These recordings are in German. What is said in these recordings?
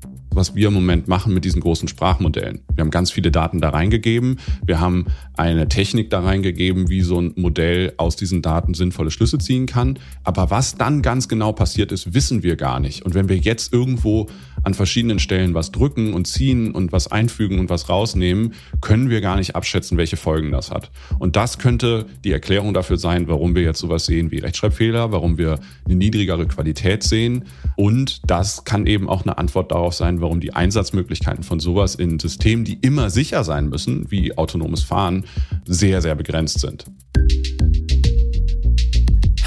thank you was wir im Moment machen mit diesen großen Sprachmodellen. Wir haben ganz viele Daten da reingegeben. Wir haben eine Technik da reingegeben, wie so ein Modell aus diesen Daten sinnvolle Schlüsse ziehen kann. Aber was dann ganz genau passiert ist, wissen wir gar nicht. Und wenn wir jetzt irgendwo an verschiedenen Stellen was drücken und ziehen und was einfügen und was rausnehmen, können wir gar nicht abschätzen, welche Folgen das hat. Und das könnte die Erklärung dafür sein, warum wir jetzt sowas sehen wie Rechtschreibfehler, warum wir eine niedrigere Qualität sehen. Und das kann eben auch eine Antwort darauf sein, warum die Einsatzmöglichkeiten von sowas in Systemen, die immer sicher sein müssen, wie autonomes Fahren, sehr, sehr begrenzt sind.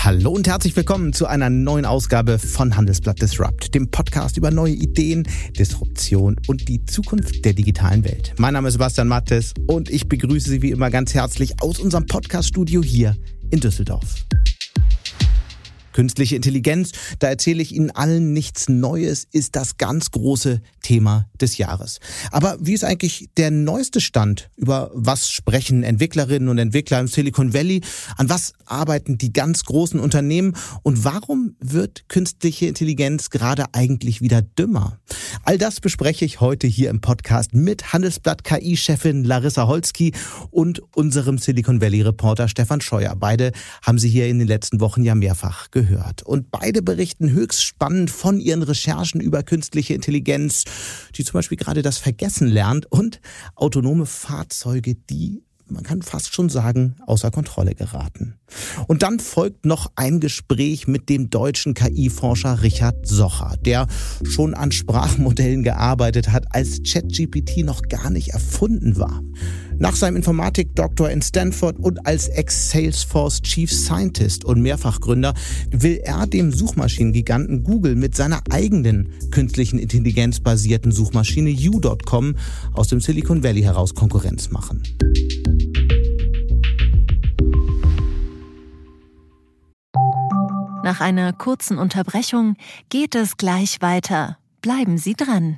Hallo und herzlich willkommen zu einer neuen Ausgabe von Handelsblatt Disrupt, dem Podcast über neue Ideen, Disruption und die Zukunft der digitalen Welt. Mein Name ist Sebastian Mattes und ich begrüße Sie wie immer ganz herzlich aus unserem Podcaststudio hier in Düsseldorf. Künstliche Intelligenz, da erzähle ich Ihnen allen nichts Neues, ist das ganz große Thema des Jahres. Aber wie ist eigentlich der neueste Stand? Über was sprechen Entwicklerinnen und Entwickler im Silicon Valley? An was arbeiten die ganz großen Unternehmen? Und warum wird künstliche Intelligenz gerade eigentlich wieder dümmer? All das bespreche ich heute hier im Podcast mit Handelsblatt KI-Chefin Larissa Holzki und unserem Silicon Valley-Reporter Stefan Scheuer. Beide haben Sie hier in den letzten Wochen ja mehrfach gehört gehört. Und beide berichten höchst spannend von ihren Recherchen über künstliche Intelligenz, die zum Beispiel gerade das Vergessen lernt und autonome Fahrzeuge, die man kann fast schon sagen, außer Kontrolle geraten. Und dann folgt noch ein Gespräch mit dem deutschen KI-Forscher Richard Socher, der schon an Sprachmodellen gearbeitet hat, als ChatGPT noch gar nicht erfunden war. Nach seinem Informatik-Doktor in Stanford und als Ex-Salesforce Chief Scientist und Mehrfachgründer will er dem Suchmaschinengiganten Google mit seiner eigenen künstlichen Intelligenz basierten Suchmaschine U.com aus dem Silicon Valley heraus Konkurrenz machen. Nach einer kurzen Unterbrechung geht es gleich weiter. Bleiben Sie dran.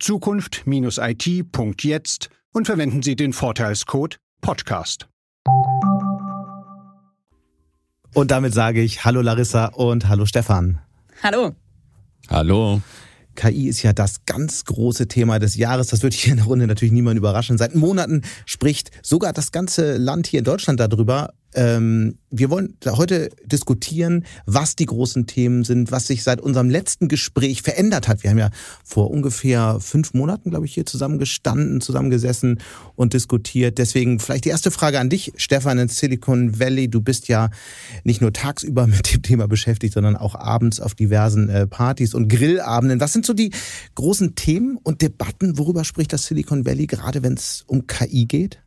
zukunft-it.jetzt und verwenden Sie den Vorteilscode Podcast. Und damit sage ich Hallo Larissa und Hallo Stefan. Hallo. Hallo. KI ist ja das ganz große Thema des Jahres. Das wird hier in der Runde natürlich niemand überraschen. Seit Monaten spricht sogar das ganze Land hier in Deutschland darüber. Ähm, wir wollen heute diskutieren, was die großen Themen sind, was sich seit unserem letzten Gespräch verändert hat. Wir haben ja vor ungefähr fünf Monaten, glaube ich, hier zusammengestanden, zusammengesessen und diskutiert. Deswegen vielleicht die erste Frage an dich, Stefan, in Silicon Valley. Du bist ja nicht nur tagsüber mit dem Thema beschäftigt, sondern auch abends auf diversen äh, Partys und Grillabenden. Was sind so die großen Themen und Debatten? Worüber spricht das Silicon Valley gerade, wenn es um KI geht?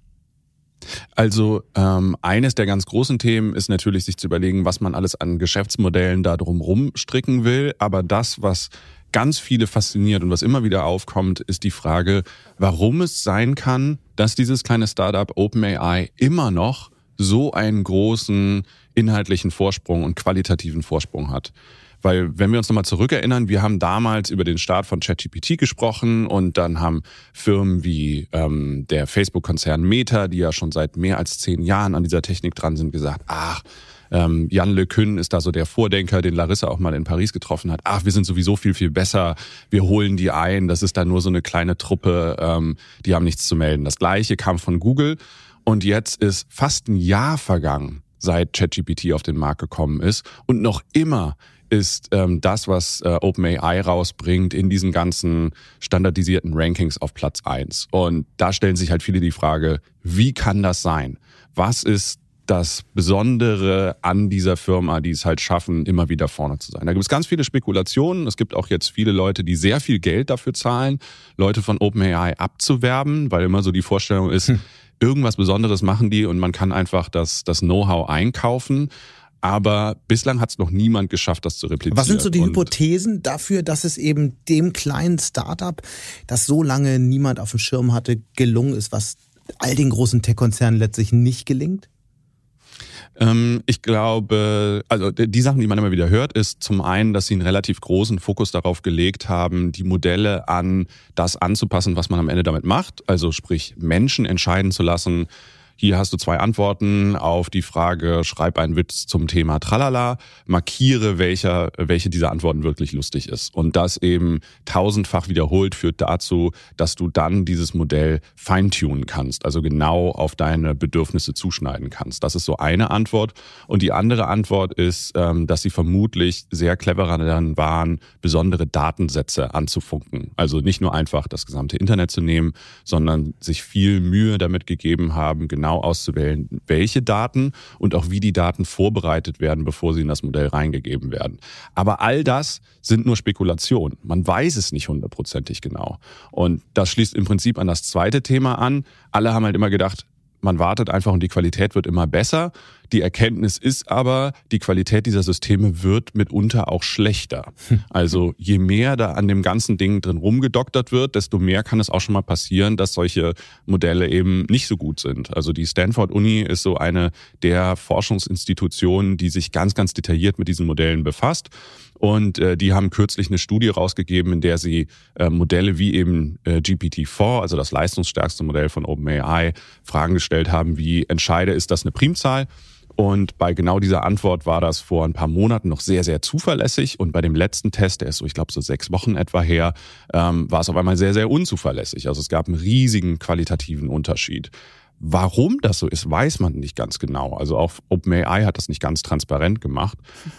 Also ähm, eines der ganz großen Themen ist natürlich, sich zu überlegen, was man alles an Geschäftsmodellen da drumherum stricken will. Aber das, was ganz viele fasziniert und was immer wieder aufkommt, ist die Frage, warum es sein kann, dass dieses kleine Startup OpenAI immer noch so einen großen inhaltlichen Vorsprung und qualitativen Vorsprung hat. Weil wenn wir uns nochmal zurückerinnern, wir haben damals über den Start von ChatGPT gesprochen und dann haben Firmen wie ähm, der Facebook-Konzern Meta, die ja schon seit mehr als zehn Jahren an dieser Technik dran sind, gesagt, ach, ähm, Jan Le Cun ist da so der Vordenker, den Larissa auch mal in Paris getroffen hat. Ach, wir sind sowieso viel, viel besser. Wir holen die ein. Das ist dann nur so eine kleine Truppe. Ähm, die haben nichts zu melden. Das Gleiche kam von Google. Und jetzt ist fast ein Jahr vergangen, seit ChatGPT auf den Markt gekommen ist. Und noch immer ist ähm, das, was äh, OpenAI rausbringt, in diesen ganzen standardisierten Rankings auf Platz eins. Und da stellen sich halt viele die Frage, wie kann das sein? Was ist das Besondere an dieser Firma, die es halt schaffen, immer wieder vorne zu sein. Da gibt es ganz viele Spekulationen. Es gibt auch jetzt viele Leute, die sehr viel Geld dafür zahlen, Leute von OpenAI abzuwerben, weil immer so die Vorstellung ist, hm. irgendwas Besonderes machen die und man kann einfach das, das Know-how einkaufen. Aber bislang hat es noch niemand geschafft, das zu replizieren. Was sind so die Und Hypothesen dafür, dass es eben dem kleinen Startup, das so lange niemand auf dem Schirm hatte, gelungen ist, was all den großen Tech-Konzernen letztlich nicht gelingt? Ähm, ich glaube, also die Sachen, die man immer wieder hört, ist zum einen, dass sie einen relativ großen Fokus darauf gelegt haben, die Modelle an das anzupassen, was man am Ende damit macht. Also sprich, Menschen entscheiden zu lassen, hier hast du zwei Antworten auf die Frage, schreib einen Witz zum Thema Tralala, markiere, welcher, welche dieser Antworten wirklich lustig ist. Und das eben tausendfach wiederholt führt dazu, dass du dann dieses Modell feintunen kannst, also genau auf deine Bedürfnisse zuschneiden kannst. Das ist so eine Antwort. Und die andere Antwort ist, ähm, dass sie vermutlich sehr cleverer daran waren, besondere Datensätze anzufunken. Also nicht nur einfach das gesamte Internet zu nehmen, sondern sich viel Mühe damit gegeben haben, genau auszuwählen, welche Daten und auch wie die Daten vorbereitet werden, bevor sie in das Modell reingegeben werden. Aber all das sind nur Spekulationen. Man weiß es nicht hundertprozentig genau. Und das schließt im Prinzip an das zweite Thema an. Alle haben halt immer gedacht, man wartet einfach und die Qualität wird immer besser. Die Erkenntnis ist aber, die Qualität dieser Systeme wird mitunter auch schlechter. Also je mehr da an dem ganzen Ding drin rumgedoktert wird, desto mehr kann es auch schon mal passieren, dass solche Modelle eben nicht so gut sind. Also die Stanford Uni ist so eine der Forschungsinstitutionen, die sich ganz, ganz detailliert mit diesen Modellen befasst. Und äh, die haben kürzlich eine Studie rausgegeben, in der sie äh, Modelle wie eben äh, GPT-4, also das leistungsstärkste Modell von OpenAI, Fragen gestellt haben, wie entscheide, ist das eine Primzahl? Und bei genau dieser Antwort war das vor ein paar Monaten noch sehr, sehr zuverlässig. Und bei dem letzten Test, der ist so, ich glaube, so sechs Wochen etwa her, ähm, war es auf einmal sehr, sehr unzuverlässig. Also es gab einen riesigen qualitativen Unterschied. Warum das so ist, weiß man nicht ganz genau. Also auch OpenAI hat das nicht ganz transparent gemacht.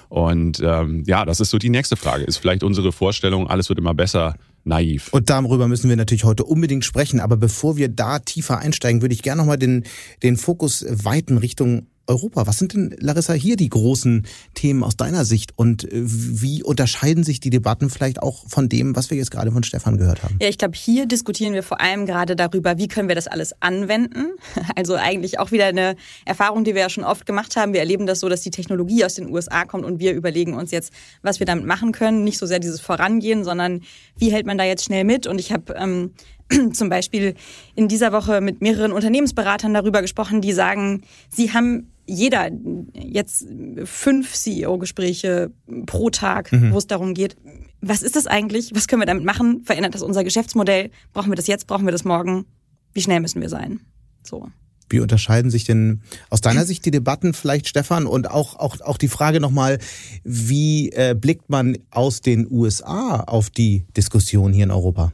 Und ähm, ja, das ist so die nächste Frage. Ist vielleicht unsere Vorstellung, alles wird immer besser, naiv? Und darüber müssen wir natürlich heute unbedingt sprechen. Aber bevor wir da tiefer einsteigen, würde ich gerne nochmal den, den Fokus weiten Richtung Europa. Was sind denn, Larissa, hier die großen Themen aus deiner Sicht und äh, wie unterscheiden sich die Debatten vielleicht auch von dem, was wir jetzt gerade von Stefan gehört haben? Ja, ich glaube, hier diskutieren wir vor allem gerade darüber, wie können wir das alles anwenden. Also eigentlich auch wieder eine Erfahrung, die wir ja schon oft gemacht haben. Wir erleben das so, dass die Technologie aus den USA kommt und wir überlegen uns jetzt, was wir damit machen können. Nicht so sehr dieses Vorangehen, sondern wie hält man da jetzt schnell mit? Und ich habe ähm, zum Beispiel in dieser Woche mit mehreren Unternehmensberatern darüber gesprochen, die sagen, sie haben jeder jetzt fünf CEO-Gespräche pro Tag, mhm. wo es darum geht, was ist das eigentlich? Was können wir damit machen? Verändert das unser Geschäftsmodell? Brauchen wir das jetzt? Brauchen wir das morgen? Wie schnell müssen wir sein? So. Wie unterscheiden sich denn aus deiner Sicht die Debatten vielleicht, Stefan? Und auch, auch, auch die Frage nochmal, wie äh, blickt man aus den USA auf die Diskussion hier in Europa?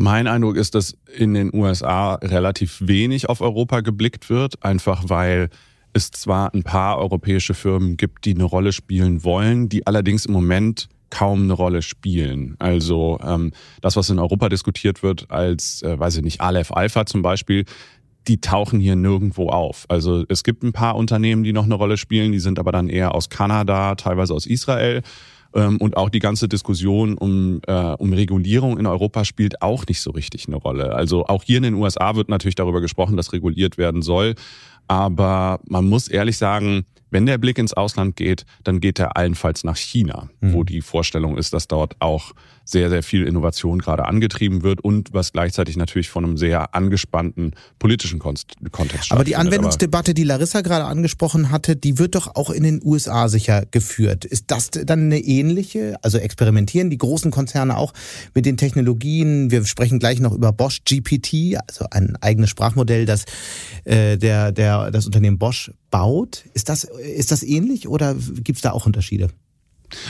Mein Eindruck ist, dass in den USA relativ wenig auf Europa geblickt wird, einfach weil es zwar ein paar europäische Firmen gibt, die eine Rolle spielen wollen, die allerdings im Moment kaum eine Rolle spielen. Also ähm, das, was in Europa diskutiert wird, als, äh, weiß ich nicht, Aleph Alpha zum Beispiel, die tauchen hier nirgendwo auf. Also es gibt ein paar Unternehmen, die noch eine Rolle spielen, die sind aber dann eher aus Kanada, teilweise aus Israel. Ähm, und auch die ganze Diskussion um, äh, um Regulierung in Europa spielt auch nicht so richtig eine Rolle. Also auch hier in den USA wird natürlich darüber gesprochen, dass reguliert werden soll. Aber man muss ehrlich sagen, wenn der Blick ins Ausland geht, dann geht er allenfalls nach China, mhm. wo die Vorstellung ist, dass dort auch sehr, sehr viel Innovation gerade angetrieben wird und was gleichzeitig natürlich von einem sehr angespannten politischen Kontext stattfindet. Aber die Anwendungsdebatte, die Larissa gerade angesprochen hatte, die wird doch auch in den USA sicher geführt. Ist das dann eine ähnliche? Also experimentieren die großen Konzerne auch mit den Technologien? Wir sprechen gleich noch über Bosch GPT, also ein eigenes Sprachmodell, das äh, der, der, das Unternehmen Bosch baut. Ist das, ist das ähnlich oder gibt es da auch Unterschiede?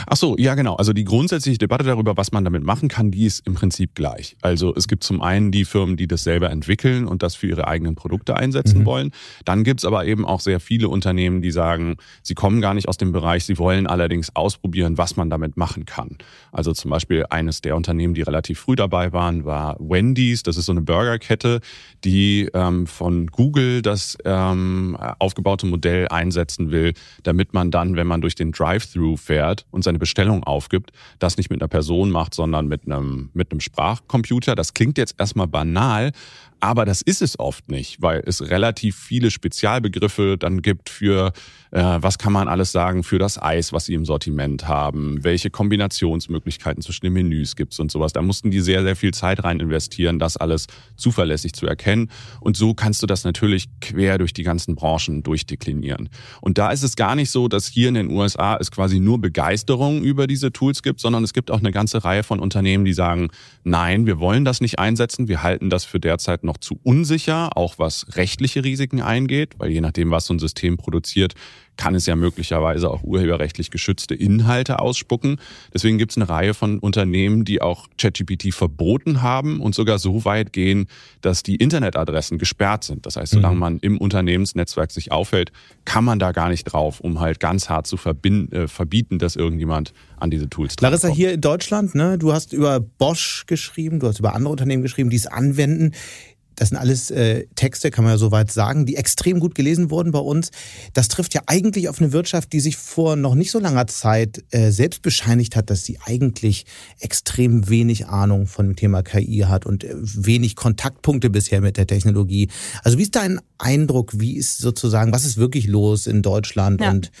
Ach so, ja genau. Also die grundsätzliche Debatte darüber, was man damit machen kann, die ist im Prinzip gleich. Also es gibt zum einen die Firmen, die das selber entwickeln und das für ihre eigenen Produkte einsetzen mhm. wollen. Dann gibt's aber eben auch sehr viele Unternehmen, die sagen, sie kommen gar nicht aus dem Bereich, sie wollen allerdings ausprobieren, was man damit machen kann. Also zum Beispiel eines der Unternehmen, die relativ früh dabei waren, war Wendy's. Das ist so eine Burgerkette, die ähm, von Google das ähm, aufgebaute Modell einsetzen will, damit man dann, wenn man durch den Drive-Thru fährt, und seine Bestellung aufgibt, das nicht mit einer Person macht, sondern mit einem, mit einem Sprachcomputer. Das klingt jetzt erstmal banal, Aber das ist es oft nicht, weil es relativ viele Spezialbegriffe dann gibt für, äh, was kann man alles sagen für das Eis, was sie im Sortiment haben, welche Kombinationsmöglichkeiten zwischen den Menüs gibt es und sowas. Da mussten die sehr, sehr viel Zeit rein investieren, das alles zuverlässig zu erkennen. Und so kannst du das natürlich quer durch die ganzen Branchen durchdeklinieren. Und da ist es gar nicht so, dass hier in den USA es quasi nur Begeisterung über diese Tools gibt, sondern es gibt auch eine ganze Reihe von Unternehmen, die sagen, nein, wir wollen das nicht einsetzen, wir halten das für derzeit zu unsicher, auch was rechtliche Risiken eingeht, weil je nachdem, was so ein System produziert, kann es ja möglicherweise auch urheberrechtlich geschützte Inhalte ausspucken. Deswegen gibt es eine Reihe von Unternehmen, die auch ChatGPT verboten haben und sogar so weit gehen, dass die Internetadressen gesperrt sind. Das heißt, solange mhm. man im Unternehmensnetzwerk sich aufhält, kann man da gar nicht drauf, um halt ganz hart zu äh, verbieten, dass irgendjemand an diese Tools Larissa, kommt. hier in Deutschland, ne, du hast über Bosch geschrieben, du hast über andere Unternehmen geschrieben, die es anwenden. Das sind alles äh, Texte, kann man ja soweit sagen, die extrem gut gelesen wurden bei uns. Das trifft ja eigentlich auf eine Wirtschaft, die sich vor noch nicht so langer Zeit äh, selbst bescheinigt hat, dass sie eigentlich extrem wenig Ahnung von dem Thema KI hat und äh, wenig Kontaktpunkte bisher mit der Technologie. Also wie ist dein Eindruck? Wie ist sozusagen, was ist wirklich los in Deutschland ja. und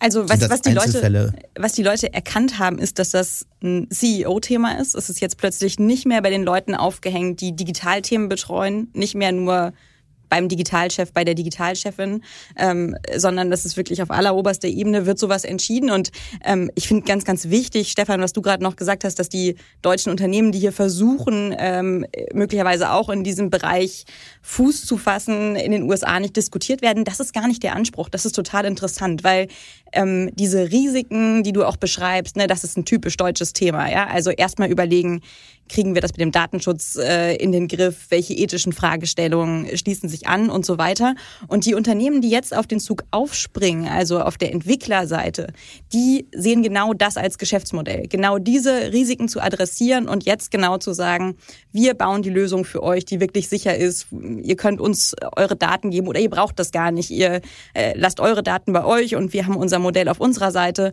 also was, was, die Leute, was die Leute erkannt haben, ist, dass das ein CEO-Thema ist. Es ist jetzt plötzlich nicht mehr bei den Leuten aufgehängt, die Digitalthemen betreuen, nicht mehr nur beim Digitalchef, bei der Digitalchefin, ähm, sondern das ist wirklich auf alleroberster Ebene wird sowas entschieden. Und ähm, ich finde ganz, ganz wichtig, Stefan, was du gerade noch gesagt hast, dass die deutschen Unternehmen, die hier versuchen, ähm, möglicherweise auch in diesem Bereich Fuß zu fassen, in den USA nicht diskutiert werden, das ist gar nicht der Anspruch. Das ist total interessant, weil ähm, diese Risiken, die du auch beschreibst, ne, das ist ein typisch deutsches Thema. Ja? Also erstmal überlegen, kriegen wir das mit dem Datenschutz äh, in den Griff, welche ethischen Fragestellungen schließen sich an und so weiter. Und die Unternehmen, die jetzt auf den Zug aufspringen, also auf der Entwicklerseite, die sehen genau das als Geschäftsmodell, genau diese Risiken zu adressieren und jetzt genau zu sagen, wir bauen die Lösung für euch, die wirklich sicher ist. Ihr könnt uns eure Daten geben oder ihr braucht das gar nicht. Ihr äh, lasst eure Daten bei euch und wir haben unser Modell auf unserer Seite.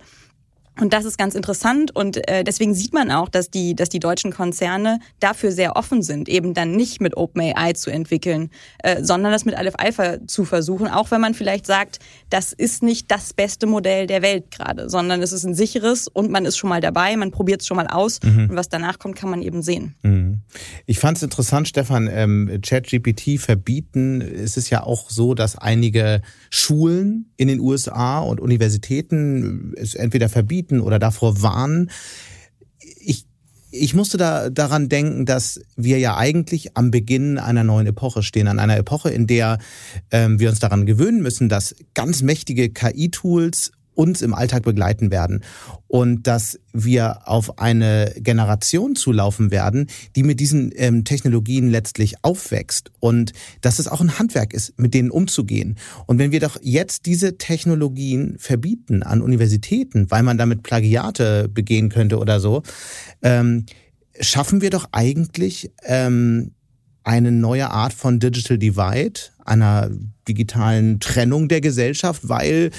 Und das ist ganz interessant und äh, deswegen sieht man auch, dass die, dass die deutschen Konzerne dafür sehr offen sind, eben dann nicht mit OpenAI zu entwickeln, äh, sondern das mit Aleph Alpha zu versuchen, auch wenn man vielleicht sagt, das ist nicht das beste Modell der Welt gerade, sondern es ist ein sicheres und man ist schon mal dabei, man probiert es schon mal aus mhm. und was danach kommt, kann man eben sehen. Mhm. Ich fand es interessant, Stefan, ähm, ChatGPT verbieten. Es ist ja auch so, dass einige Schulen in den USA und Universitäten es entweder verbieten verbieten oder davor warnen. Ich ich musste da daran denken, dass wir ja eigentlich am Beginn einer neuen Epoche stehen, an einer Epoche, in der ähm, wir uns daran gewöhnen müssen, dass ganz mächtige KI-Tools uns im Alltag begleiten werden und dass wir auf eine Generation zulaufen werden, die mit diesen ähm, Technologien letztlich aufwächst und dass es auch ein Handwerk ist, mit denen umzugehen. Und wenn wir doch jetzt diese Technologien verbieten an Universitäten, weil man damit Plagiate begehen könnte oder so, ähm, schaffen wir doch eigentlich ähm, eine neue Art von Digital Divide, einer digitalen Trennung der Gesellschaft, weil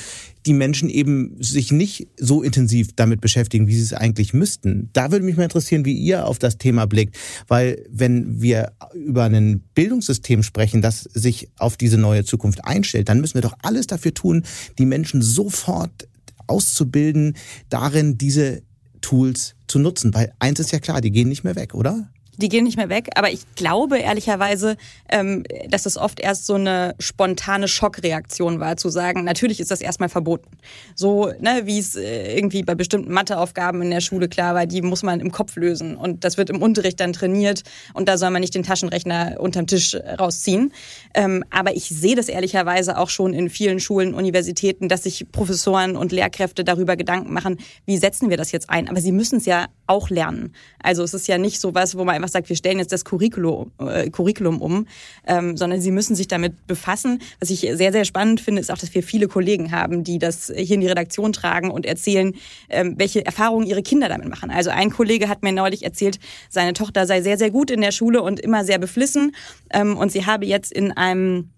die Menschen eben sich nicht so intensiv damit beschäftigen, wie sie es eigentlich müssten. Da würde mich mal interessieren, wie ihr auf das Thema blickt, weil wenn wir über ein Bildungssystem sprechen, das sich auf diese neue Zukunft einstellt, dann müssen wir doch alles dafür tun, die Menschen sofort auszubilden, darin diese Tools zu nutzen, weil eins ist ja klar, die gehen nicht mehr weg, oder? Die gehen nicht mehr weg. Aber ich glaube ehrlicherweise, ähm, dass es oft erst so eine spontane Schockreaktion war, zu sagen, natürlich ist das erstmal verboten. So, ne, wie es äh, irgendwie bei bestimmten Matheaufgaben in der Schule klar war, die muss man im Kopf lösen. Und das wird im Unterricht dann trainiert und da soll man nicht den Taschenrechner unterm Tisch rausziehen. Ähm, aber ich sehe das ehrlicherweise auch schon in vielen Schulen, Universitäten, dass sich Professoren und Lehrkräfte darüber Gedanken machen, wie setzen wir das jetzt ein. Aber sie müssen es ja auch lernen. Also es ist ja nicht so was, wo man einfach sagt, wir stellen jetzt das Curriculum, äh, Curriculum um, ähm, sondern sie müssen sich damit befassen. Was ich sehr, sehr spannend finde, ist auch, dass wir viele Kollegen haben, die das hier in die Redaktion tragen und erzählen, ähm, welche Erfahrungen ihre Kinder damit machen. Also ein Kollege hat mir neulich erzählt, seine Tochter sei sehr, sehr gut in der Schule und immer sehr beflissen ähm, und sie habe jetzt in einem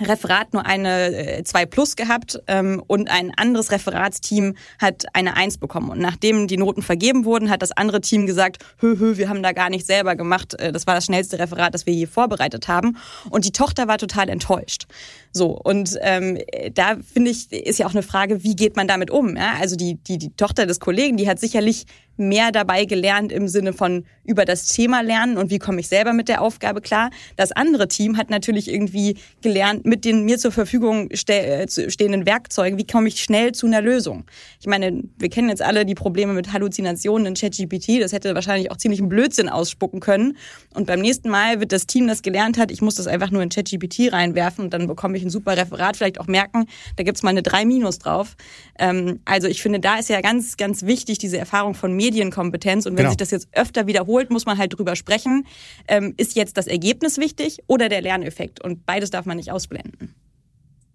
Referat nur eine 2 äh, plus gehabt ähm, und ein anderes Referatsteam hat eine 1 bekommen. Und nachdem die Noten vergeben wurden, hat das andere Team gesagt, hö, hö, wir haben da gar nicht selber gemacht. Äh, das war das schnellste Referat, das wir je vorbereitet haben. Und die Tochter war total enttäuscht. So, und ähm, da finde ich, ist ja auch eine Frage, wie geht man damit um? Ja? Also die, die, die Tochter des Kollegen, die hat sicherlich mehr dabei gelernt im Sinne von über das Thema lernen und wie komme ich selber mit der Aufgabe klar. Das andere Team hat natürlich irgendwie gelernt, mit den mir zur Verfügung äh, stehenden Werkzeugen, wie komme ich schnell zu einer Lösung. Ich meine, wir kennen jetzt alle die Probleme mit Halluzinationen in ChatGPT. Das hätte wahrscheinlich auch ziemlich einen Blödsinn ausspucken können. Und beim nächsten Mal wird das Team, das gelernt hat, ich muss das einfach nur in ChatGPT reinwerfen und dann bekomme ich ein super Referat, vielleicht auch merken, da gibt's mal eine 3 Minus drauf. Ähm, also ich finde, da ist ja ganz, ganz wichtig diese Erfahrung von Medienkompetenz. Und wenn genau. sich das jetzt öfter wiederholt, muss man halt drüber sprechen. Ähm, ist jetzt das Ergebnis wichtig oder der Lerneffekt? Und beides darf man nicht ausblenden.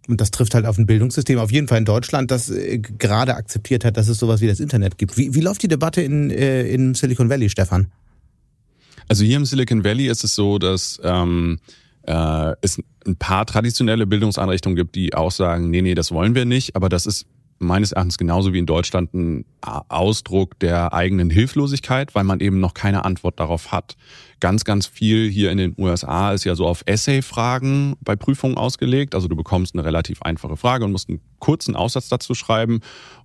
Und das trifft halt auf ein Bildungssystem, auf jeden Fall in Deutschland, das äh, gerade akzeptiert hat, dass es sowas wie das Internet gibt. Wie, wie läuft die Debatte in, äh, in Silicon Valley, Stefan? Also hier im Silicon Valley ist es so, dass ähm, äh, es ein paar traditionelle Bildungseinrichtungen gibt, die auch sagen, nee, nee, das wollen wir nicht, aber das ist meines Erachtens genauso wie in Deutschland ein Ausdruck der eigenen Hilflosigkeit, weil man eben noch keine Antwort darauf hat. Ganz, ganz viel hier in den USA ist ja so auf Essay-Fragen bei Prüfungen ausgelegt. Also du bekommst eine relativ einfache Frage und musst einen kurzen Aussatz dazu schreiben.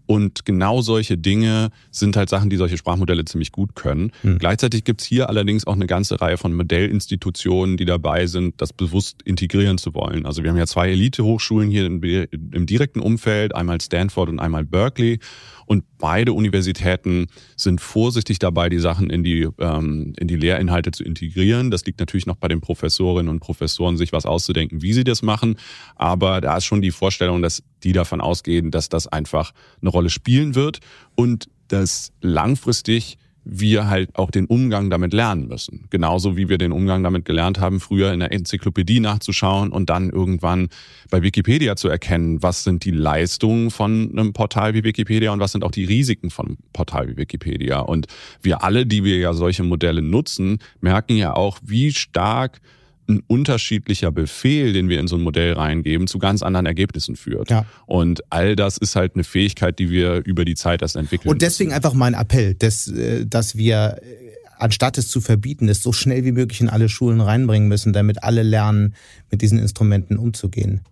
Und genau solche Dinge sind halt Sachen, die solche Sprachmodelle ziemlich gut können. Mhm. Gleichzeitig gibt's hier allerdings auch eine ganze Reihe von Modellinstitutionen, die dabei sind, das bewusst integrieren zu wollen. Also wir haben ja zwei Elite-Hochschulen hier im, im direkten Umfeld, einmal Stanford und einmal Berkeley. Und beide Universitäten sind vorsichtig dabei, die Sachen in die, ähm, in die Lehrinhalte zu integrieren. Das liegt natürlich noch bei den Professorinnen und Professoren, sich was auszudenken, wie sie das machen. Aber da ist schon die Vorstellung, dass die davon ausgehen, dass das einfach eine Rolle spielen wird und dass langfristig wir halt auch den Umgang damit lernen müssen. Genauso wie wir den Umgang damit gelernt haben, früher in der Enzyklopädie nachzuschauen und dann irgendwann bei Wikipedia zu erkennen, was sind die Leistungen von einem Portal wie Wikipedia und was sind auch die Risiken von einem Portal wie Wikipedia. Und wir alle, die wir ja solche Modelle nutzen, merken ja auch, wie stark ein unterschiedlicher Befehl, den wir in so ein Modell reingeben, zu ganz anderen Ergebnissen führt. Ja. Und all das ist halt eine Fähigkeit, die wir über die Zeit erst entwickeln. Und deswegen müssen. einfach mein Appell, dass, äh, dass wir äh, anstatt es zu verbieten, es so schnell wie möglich in alle Schulen reinbringen müssen, damit alle lernen, mit diesen Instrumenten umzugehen.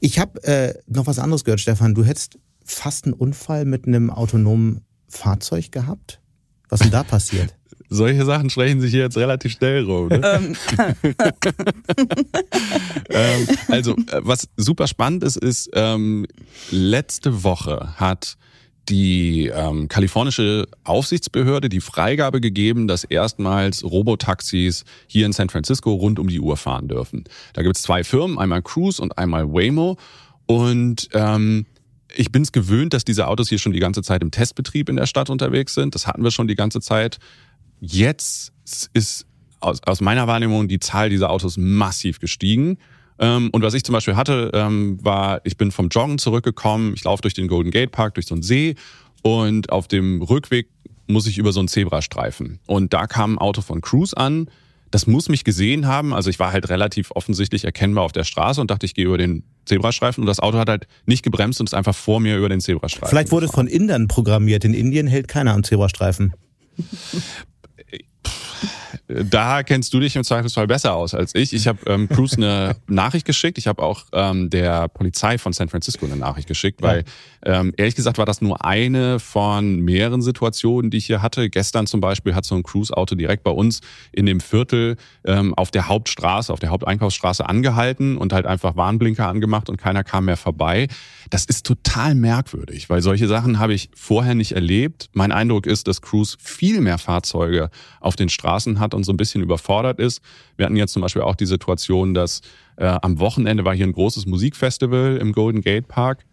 Ich habe äh, noch was anderes gehört, Stefan. Du hättest fast einen Unfall mit einem autonomen Fahrzeug gehabt. Was ist denn da passiert? Solche Sachen sprechen sich hier jetzt relativ schnell rum. Ne? Ähm. ähm, also, äh, was super spannend ist, ist, ähm, letzte Woche hat die ähm, kalifornische Aufsichtsbehörde die Freigabe gegeben, dass erstmals Robotaxis hier in San Francisco rund um die Uhr fahren dürfen. Da gibt es zwei Firmen, einmal Cruise und einmal Waymo. Und ähm, ich bin es gewöhnt, dass diese Autos hier schon die ganze Zeit im Testbetrieb in der Stadt unterwegs sind. Das hatten wir schon die ganze Zeit. Jetzt ist aus, aus meiner Wahrnehmung die Zahl dieser Autos massiv gestiegen. Ähm, und was ich zum Beispiel hatte, ähm, war, ich bin vom Joggen zurückgekommen, ich laufe durch den Golden Gate Park, durch so einen See und auf dem Rückweg muss ich über so einen Zebrastreifen. Und da kam ein Auto von Cruise an. Das muss mich gesehen haben. Also ich war halt relativ offensichtlich erkennbar auf der Straße und dachte, ich gehe über den Zebrastreifen. Und das Auto hat halt nicht gebremst und ist einfach vor mir über den Zebrastreifen. Vielleicht wurde es von Indern programmiert. In Indien hält keiner am Zebrastreifen. da kennst du dich im Zweifelsfall besser aus als ich. Ich habe ähm, Cruz eine Nachricht geschickt. Ich habe auch ähm, der Polizei von San Francisco eine Nachricht geschickt, weil ähm, ehrlich gesagt war das nur eine von mehreren Situationen, die ich hier hatte. Gestern zum Beispiel hat so ein Cruise-Auto direkt bei uns in dem Viertel ähm, auf der Hauptstraße, auf der Haupteinkaufsstraße angehalten und halt einfach Warnblinker angemacht und keiner kam mehr vorbei. Das ist total merkwürdig, weil solche Sachen habe ich vorher nicht erlebt. Mein Eindruck ist, dass Cruise viel mehr Fahrzeuge auf den Straßen hat und so ein bisschen überfordert ist. Wir hatten jetzt zum Beispiel auch die Situation, dass äh, am Wochenende war hier ein großes Musikfestival im Golden Gate Park.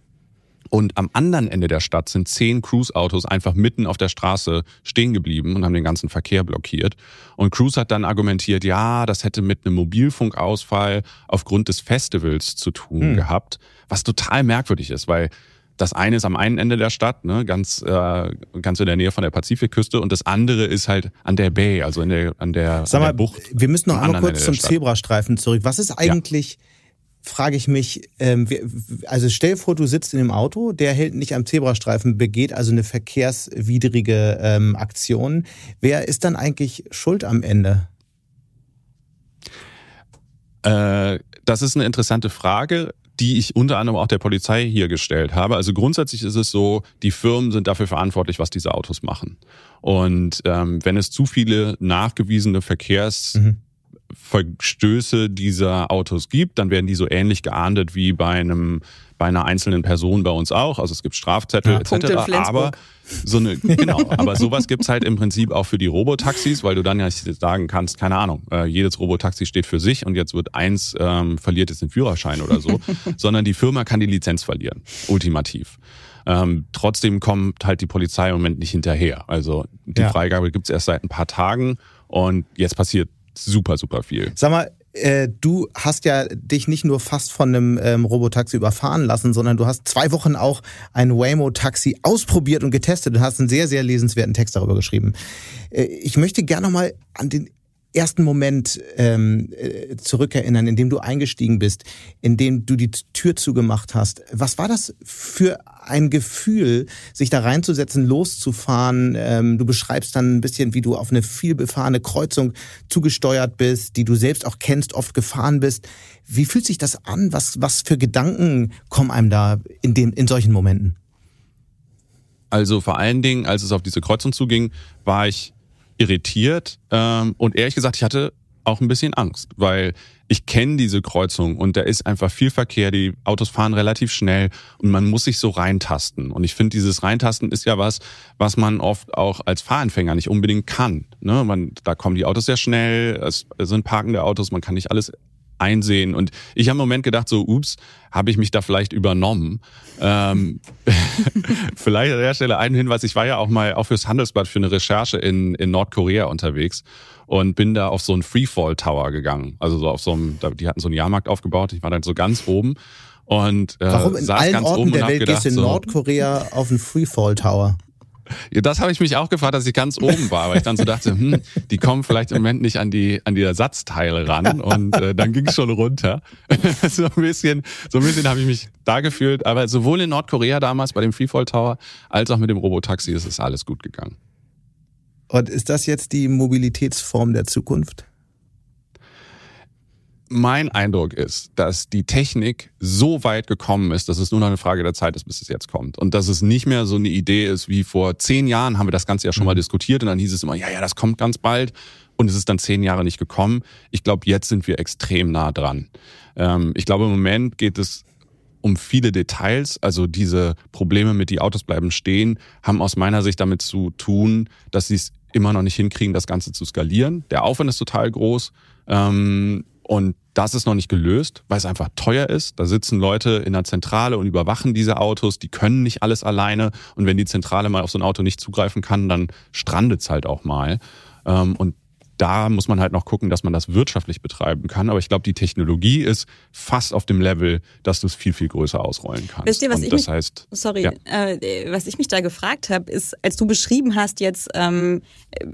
Und am anderen Ende der Stadt sind zehn Cruise-Autos einfach mitten auf der Straße stehen geblieben und haben den ganzen Verkehr blockiert. Und Cruise hat dann argumentiert, ja, das hätte mit einem Mobilfunkausfall aufgrund des Festivals zu tun hm. gehabt, was total merkwürdig ist, weil das eine ist am einen Ende der Stadt, ne, ganz, äh, ganz in der Nähe von der Pazifikküste, und das andere ist halt an der Bay, also in der, an der, Sag mal, an der Bucht. Wir müssen noch einmal kurz zum Zebrastreifen zurück. Was ist eigentlich ja. Frage ich mich, ähm, also stell vor, du sitzt in dem Auto, der hält nicht am Zebrastreifen, begeht also eine verkehrswidrige ähm, Aktion. Wer ist dann eigentlich schuld am Ende? Äh, das ist eine interessante Frage die ich unter anderem auch der Polizei hier gestellt habe. Also grundsätzlich ist es so, die Firmen sind dafür verantwortlich, was diese Autos machen. Und ähm, wenn es zu viele nachgewiesene Verkehrs mhm. Verstöße dieser Autos gibt, dann werden die so ähnlich geahndet wie bei einem bei einer einzelnen Person bei uns auch. Also es gibt Strafzettel ja, etc. Aber so eine genau, aber sowas gibt's halt im Prinzip auch für die Robotaxis, weil du dann ja sagen kannst, keine Ahnung, äh, jedes Robotaxi steht für sich und jetzt wird eins ähm, verliert jetzt den Führerschein oder so, sondern die Firma kann die Lizenz verlieren, ultimativ. Ähm, trotzdem kommt halt die Polizei im Moment nicht hinterher. Also die ja. Freigabe gibt's erst seit ein paar Tagen und jetzt passiert super, super viel. Sag mal, äh, du hast ja dich nicht nur fast von einem ähm, Robotaxi überfahren lassen, sondern du hast zwei Wochen auch ein Waymo-Taxi ausprobiert und getestet und hast einen sehr, sehr lesenswerten Text darüber geschrieben. Äh, ich möchte gerne nochmal an den ersten Moment ähm, äh, zurückerinnern, in dem du eingestiegen bist, in dem du die Tür zugemacht hast. Was war das für ein Gefühl, sich da reinzusetzen, loszufahren? Ähm, du beschreibst dann ein bisschen, wie du auf eine vielbefahrene Kreuzung zugesteuert bist, die du selbst auch kennst, oft gefahren bist. Wie fühlt sich das an? Was, was für Gedanken kommen einem da in, dem, in solchen Momenten? Also vor allen Dingen, als es auf diese Kreuzung zuging, war ich irritiert ähm, und ehrlich gesagt, ich hatte auch ein bisschen Angst, weil ich kenne diese Kreuzung und da ist einfach viel Verkehr, die Autos fahren relativ schnell und man muss sich so reintasten. Und ich finde, dieses Reintasten ist ja was, was man oft auch als Fahranfänger nicht unbedingt kann. Ne? Man, da kommen die Autos sehr schnell, es sind parkende Autos, man kann nicht alles einsehen. Und ich habe im Moment gedacht, so, ups, habe ich mich da vielleicht übernommen. Ähm, vielleicht an der Stelle einen Hinweis, ich war ja auch mal auch fürs Handelsblatt für eine Recherche in, in Nordkorea unterwegs und bin da auf so einen Freefall Tower gegangen. Also so auf so einem, die hatten so einen Jahrmarkt aufgebaut, ich war dann so ganz oben. Und äh, Warum in allen ganz Orten oben der Welt gedacht, gehst du in Nordkorea auf einen Freefall Tower? Ja, das habe ich mich auch gefragt, dass ich ganz oben war, weil ich dann so dachte, hm, die kommen vielleicht im Moment nicht an die an die Ersatzteile ran und äh, dann ging es schon runter. so ein bisschen, so ein bisschen habe ich mich da gefühlt, aber sowohl in Nordkorea damals bei dem Freefall Tower als auch mit dem Robotaxi ist es alles gut gegangen. Und ist das jetzt die Mobilitätsform der Zukunft? Mein Eindruck ist, dass die Technik so weit gekommen ist, dass es nur noch eine Frage der Zeit ist, bis es jetzt kommt. Und dass es nicht mehr so eine Idee ist, wie vor zehn Jahren haben wir das Ganze ja schon mal mhm. diskutiert und dann hieß es immer, ja, ja, das kommt ganz bald. Und es ist dann zehn Jahre nicht gekommen. Ich glaube, jetzt sind wir extrem nah dran. Ähm, ich glaube, im Moment geht es um viele Details. Also diese Probleme mit die Autos bleiben stehen, haben aus meiner Sicht damit zu tun, dass sie es immer noch nicht hinkriegen, das Ganze zu skalieren. Der Aufwand ist total groß. Ähm, und das ist noch nicht gelöst, weil es einfach teuer ist. Da sitzen Leute in der Zentrale und überwachen diese Autos. Die können nicht alles alleine. Und wenn die Zentrale mal auf so ein Auto nicht zugreifen kann, dann strandet es halt auch mal. Ähm, und da muss man halt noch gucken, dass man das wirtschaftlich betreiben kann. Aber ich glaube, die Technologie ist fast auf dem Level, dass du es viel, viel größer ausrollen kannst. Wisst ihr, was Und ich das mich, heißt, sorry, ja. äh, was ich mich da gefragt habe, ist, als du beschrieben hast, jetzt ähm,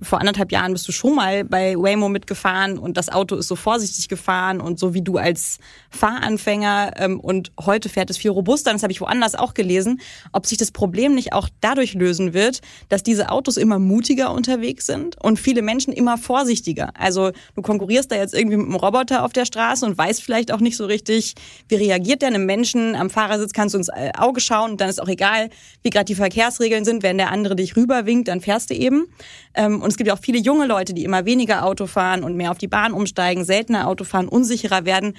vor anderthalb Jahren bist du schon mal bei Waymo mitgefahren und das Auto ist so vorsichtig gefahren und so wie du als Fahranfänger ähm, und heute fährt es viel robuster, das habe ich woanders auch gelesen, ob sich das Problem nicht auch dadurch lösen wird, dass diese Autos immer mutiger unterwegs sind und viele Menschen immer vorsichtiger vorsichtiger. Also du konkurrierst da jetzt irgendwie mit einem Roboter auf der Straße und weißt vielleicht auch nicht so richtig, wie reagiert der einem Menschen. Am Fahrersitz kannst du ins Auge schauen und dann ist auch egal, wie gerade die Verkehrsregeln sind. Wenn der andere dich rüberwinkt, dann fährst du eben. Ähm, und es gibt ja auch viele junge Leute, die immer weniger Auto fahren und mehr auf die Bahn umsteigen, seltener Auto fahren, unsicherer werden.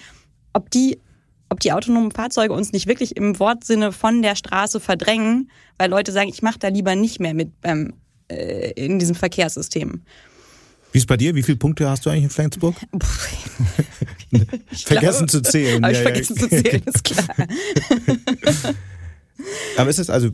Ob die ob die autonomen Fahrzeuge uns nicht wirklich im Wortsinne von der Straße verdrängen, weil Leute sagen, ich mache da lieber nicht mehr mit ähm, äh, in diesem Verkehrssystem. Wie ist bei dir? Wie viele Punkte hast du eigentlich in Flensburg? vergessen glaube, zu zählen. Habe ich ja, vergessen ja. zu zählen, ist klar. Aber ist es also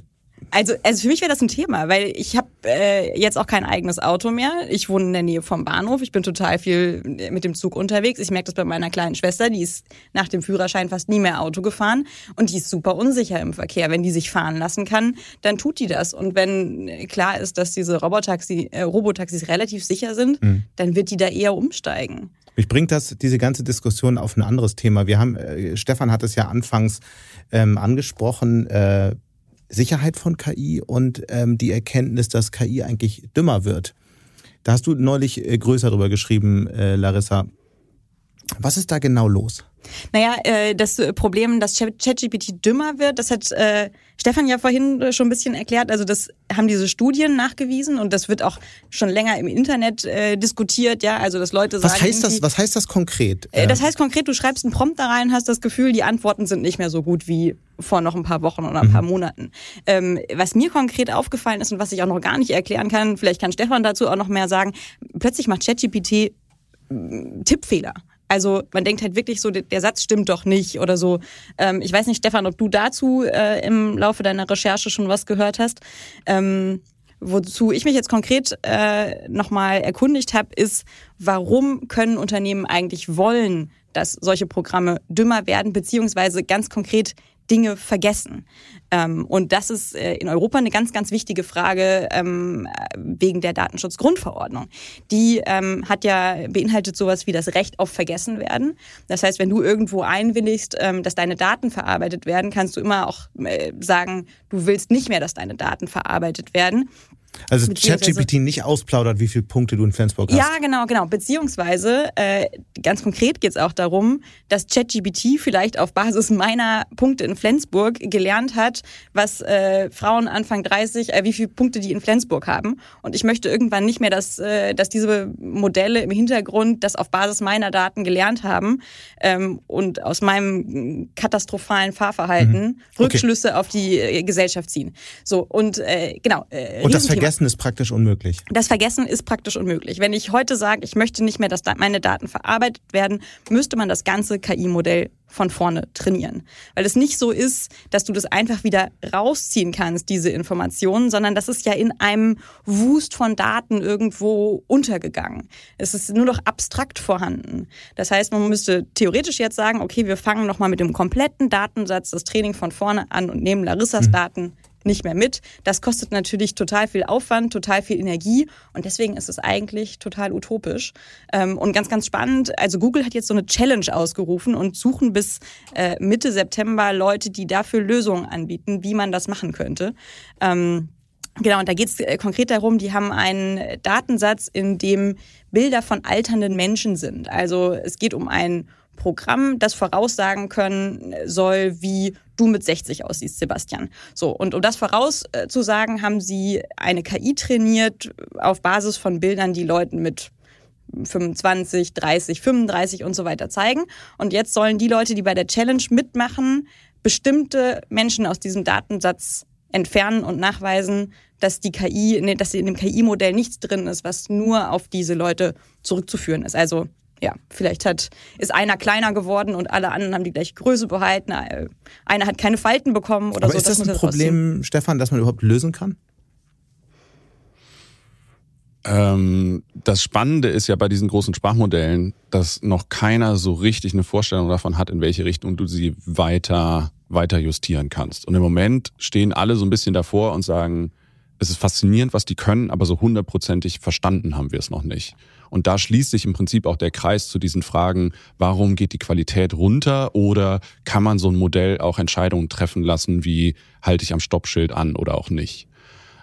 also, also für mich wäre das ein Thema, weil ich habe äh, jetzt auch kein eigenes Auto mehr. Ich wohne in der Nähe vom Bahnhof. Ich bin total viel mit dem Zug unterwegs. Ich merke das bei meiner kleinen Schwester. Die ist nach dem Führerschein fast nie mehr Auto gefahren. Und die ist super unsicher im Verkehr. Wenn die sich fahren lassen kann, dann tut die das. Und wenn klar ist, dass diese Robotaxi, äh, Robotaxis relativ sicher sind, mhm. dann wird die da eher umsteigen. Mich bringt das, diese ganze Diskussion auf ein anderes Thema. Wir haben, äh, Stefan hat es ja anfangs ähm, angesprochen, äh, Sicherheit von KI und ähm, die Erkenntnis, dass KI eigentlich dümmer wird. Da hast du neulich äh, größer drüber geschrieben, äh, Larissa. Was ist da genau los? Naja, äh, das Problem, dass ChatGPT dümmer wird, das hat äh, Stefan ja vorhin äh, schon ein bisschen erklärt. Also das haben diese Studien nachgewiesen und das wird auch schon länger im Internet äh, diskutiert. Ja, also dass Leute sagen. Was heißt das? Was heißt das konkret? Äh, das heißt konkret, du schreibst einen Prompt da rein, hast das Gefühl, die Antworten sind nicht mehr so gut wie vor noch ein paar Wochen oder ein mhm. paar Monaten. Ähm, was mir konkret aufgefallen ist und was ich auch noch gar nicht erklären kann, vielleicht kann Stefan dazu auch noch mehr sagen. Plötzlich macht ChatGPT Tippfehler. Also man denkt halt wirklich so, der Satz stimmt doch nicht oder so. Ähm, ich weiß nicht, Stefan, ob du dazu äh, im Laufe deiner Recherche schon was gehört hast. Ähm, wozu ich mich jetzt konkret äh, nochmal erkundigt habe, ist, warum können Unternehmen eigentlich wollen, dass solche Programme dümmer werden, beziehungsweise ganz konkret Dinge vergessen. Ähm, und das ist äh, in Europa eine ganz, ganz wichtige Frage ähm, wegen der Datenschutzgrundverordnung. Die ähm, hat ja beinhaltet sowas wie das Recht auf Vergessenwerden. Das heißt, wenn du irgendwo einwilligst, ähm, dass deine Daten verarbeitet werden, kannst du immer auch äh, sagen, du willst nicht mehr, dass deine Daten verarbeitet werden. Also ChatGPT nicht ausplaudert, wie viele Punkte du in Flensburg hast. Ja, genau, genau. Beziehungsweise äh, ganz konkret geht es auch darum, dass ChatGPT vielleicht auf Basis meiner Punkte in Flensburg gelernt hat, was äh, Frauen Anfang 30, äh, wie viele Punkte die in Flensburg haben. Und ich möchte irgendwann nicht mehr, dass, äh, dass diese Modelle im Hintergrund das auf Basis meiner Daten gelernt haben ähm, und aus meinem katastrophalen Fahrverhalten mhm. okay. Rückschlüsse auf die äh, Gesellschaft ziehen. So und äh, genau. Äh, und das Vergessen ist praktisch unmöglich. Das Vergessen ist praktisch unmöglich. Wenn ich heute sage, ich möchte nicht mehr, dass meine Daten verarbeitet werden, müsste man das ganze KI-Modell von vorne trainieren. Weil es nicht so ist, dass du das einfach wieder rausziehen kannst, diese Informationen, sondern das ist ja in einem Wust von Daten irgendwo untergegangen. Es ist nur noch abstrakt vorhanden. Das heißt, man müsste theoretisch jetzt sagen, okay, wir fangen nochmal mit dem kompletten Datensatz, das Training von vorne an und nehmen Larissas mhm. Daten nicht mehr mit. Das kostet natürlich total viel Aufwand, total viel Energie und deswegen ist es eigentlich total utopisch. Ähm, und ganz, ganz spannend, also Google hat jetzt so eine Challenge ausgerufen und suchen bis äh, Mitte September Leute, die dafür Lösungen anbieten, wie man das machen könnte. Ähm, Genau, und da geht es äh, konkret darum, die haben einen Datensatz, in dem Bilder von alternden Menschen sind. Also es geht um ein Programm, das voraussagen können soll, wie du mit 60 aussiehst, Sebastian. So, und um das vorauszusagen, haben sie eine KI trainiert auf Basis von Bildern, die Leuten mit 25, 30, 35 und so weiter zeigen. Und jetzt sollen die Leute, die bei der Challenge mitmachen, bestimmte Menschen aus diesem Datensatz entfernen und nachweisen, dass die KI, dass in dem KI-Modell nichts drin ist, was nur auf diese Leute zurückzuführen ist. Also ja, vielleicht hat, ist einer kleiner geworden und alle anderen haben die gleiche Größe behalten. Äh, einer hat keine Falten bekommen oder Aber so. Ist das, das ein Problem, Stefan, das man überhaupt lösen kann? Ähm, das Spannende ist ja bei diesen großen Sprachmodellen, dass noch keiner so richtig eine Vorstellung davon hat, in welche Richtung du sie weiter, weiter justieren kannst. Und im Moment stehen alle so ein bisschen davor und sagen, es ist faszinierend, was die können, aber so hundertprozentig verstanden haben wir es noch nicht. Und da schließt sich im Prinzip auch der Kreis zu diesen Fragen, warum geht die Qualität runter oder kann man so ein Modell auch Entscheidungen treffen lassen, wie halte ich am Stoppschild an oder auch nicht.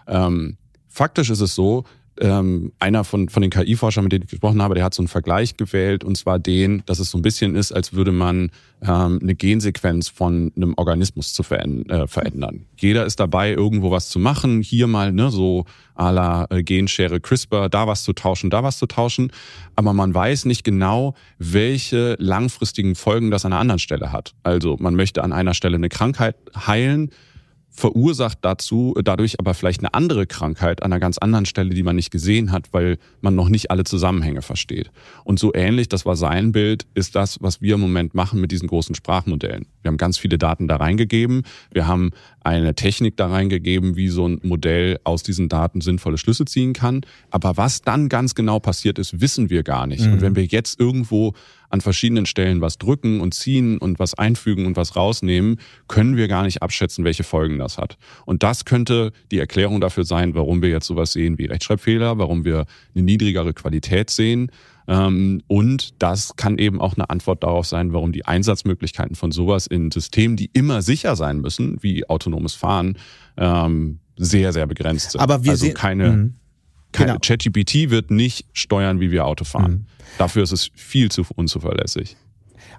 Ähm, faktisch ist es so, ähm, einer von, von den KI-Forschern, mit denen ich gesprochen habe, der hat so einen Vergleich gewählt und zwar den, dass es so ein bisschen ist, als würde man ähm, eine Gensequenz von einem Organismus zu verändern, äh, verändern. Jeder ist dabei, irgendwo was zu machen, hier mal ne, so à la äh, Genschere CRISPR, da was zu tauschen, da was zu tauschen, aber man weiß nicht genau, welche langfristigen Folgen das an einer anderen Stelle hat. Also man möchte an einer Stelle eine Krankheit heilen, verursacht dazu dadurch aber vielleicht eine andere Krankheit an einer ganz anderen Stelle, die man nicht gesehen hat, weil man noch nicht alle Zusammenhänge versteht. Und so ähnlich, das war sein Bild, ist das, was wir im Moment machen mit diesen großen Sprachmodellen. Wir haben ganz viele Daten da reingegeben. Wir haben eine Technik da reingegeben, wie so ein Modell aus diesen Daten sinnvolle Schlüsse ziehen kann. Aber was dann ganz genau passiert ist, wissen wir gar nicht. Mhm. Und wenn wir jetzt irgendwo an verschiedenen Stellen was drücken und ziehen und was einfügen und was rausnehmen, können wir gar nicht abschätzen, welche Folgen das hat. Und das könnte die Erklärung dafür sein, warum wir jetzt sowas sehen wie Rechtschreibfehler, warum wir eine niedrigere Qualität sehen. Ähm, und das kann eben auch eine Antwort darauf sein, warum die Einsatzmöglichkeiten von sowas in Systemen, die immer sicher sein müssen, wie autonomes Fahren, ähm, sehr, sehr begrenzt sind. Aber wir also sehen, keine, mhm. Genau. ChatGPT wird nicht steuern, wie wir Auto fahren. Mhm. Dafür ist es viel zu unzuverlässig.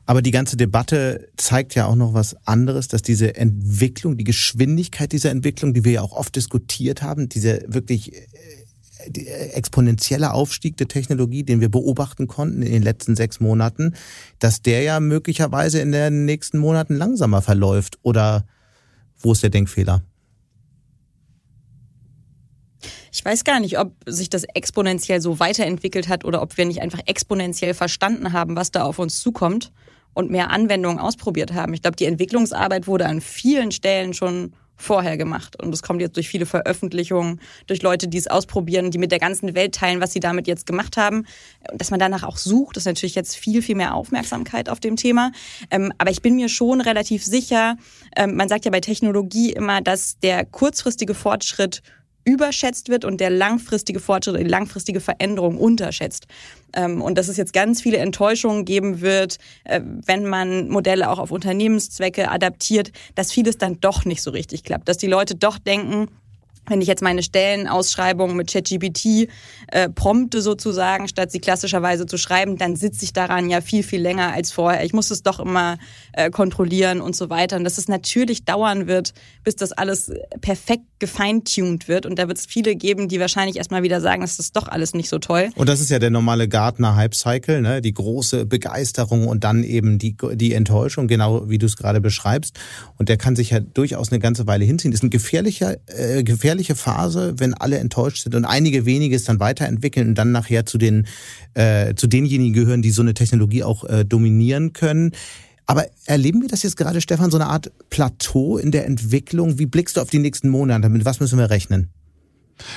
Aber die ganze Debatte zeigt ja auch noch was anderes, dass diese Entwicklung, die Geschwindigkeit dieser Entwicklung, die wir ja auch oft diskutiert haben, diese wirklich äh, die exponentielle Aufstieg der Technologie, den wir beobachten konnten in den letzten sechs Monaten, dass der ja möglicherweise in den nächsten Monaten langsamer verläuft. Oder wo ist der Denkfehler? Ich weiß gar nicht, ob sich das exponentiell so weiterentwickelt hat oder ob wir nicht einfach exponentiell verstanden haben, was da auf uns zukommt und mehr Anwendungen ausprobiert haben. Ich glaube, die Entwicklungsarbeit wurde an vielen Stellen schon vorher gemacht. Und es kommt jetzt durch viele Veröffentlichungen, durch Leute, die es ausprobieren, die mit der ganzen Welt teilen, was sie damit jetzt gemacht haben. Und dass man danach auch sucht, ist natürlich jetzt viel, viel mehr Aufmerksamkeit auf dem Thema. Ähm, aber ich bin mir schon relativ sicher, ähm, man sagt ja bei Technologie immer, dass der kurzfristige Fortschritt überschätzt wird und der langfristige Fortschritt die langfristige Veränderung unterschätzt. Ähm, und dass es jetzt ganz viele Enttäuschungen geben wird, äh, wenn man Modelle auch auf Unternehmenszwecke adaptiert, dass vieles dann doch nicht so richtig klappt. Dass die Leute doch denken, wenn ich jetzt meine Stellenausschreibung mit ChatGPT äh, prompte sozusagen, statt sie klassischerweise zu schreiben, dann sitze ich daran ja viel, viel länger als vorher. Ich muss es doch immer äh, kontrollieren und so weiter. Und dass es natürlich dauern wird, bis das alles perfekt gefeintuned wird. Und da wird es viele geben, die wahrscheinlich erstmal wieder sagen, das ist doch alles nicht so toll. Und das ist ja der normale Gartner-Hype-Cycle, ne? die große Begeisterung und dann eben die, die Enttäuschung, genau wie du es gerade beschreibst. Und der kann sich ja durchaus eine ganze Weile hinziehen. Das ist ein gefährlicher, äh, gefährlicher gefährliche Phase, wenn alle enttäuscht sind und einige wenige es dann weiterentwickeln und dann nachher zu den äh, zu denjenigen gehören, die so eine Technologie auch äh, dominieren können. Aber erleben wir das jetzt gerade, Stefan, so eine Art Plateau in der Entwicklung? Wie blickst du auf die nächsten Monate? Mit was müssen wir rechnen?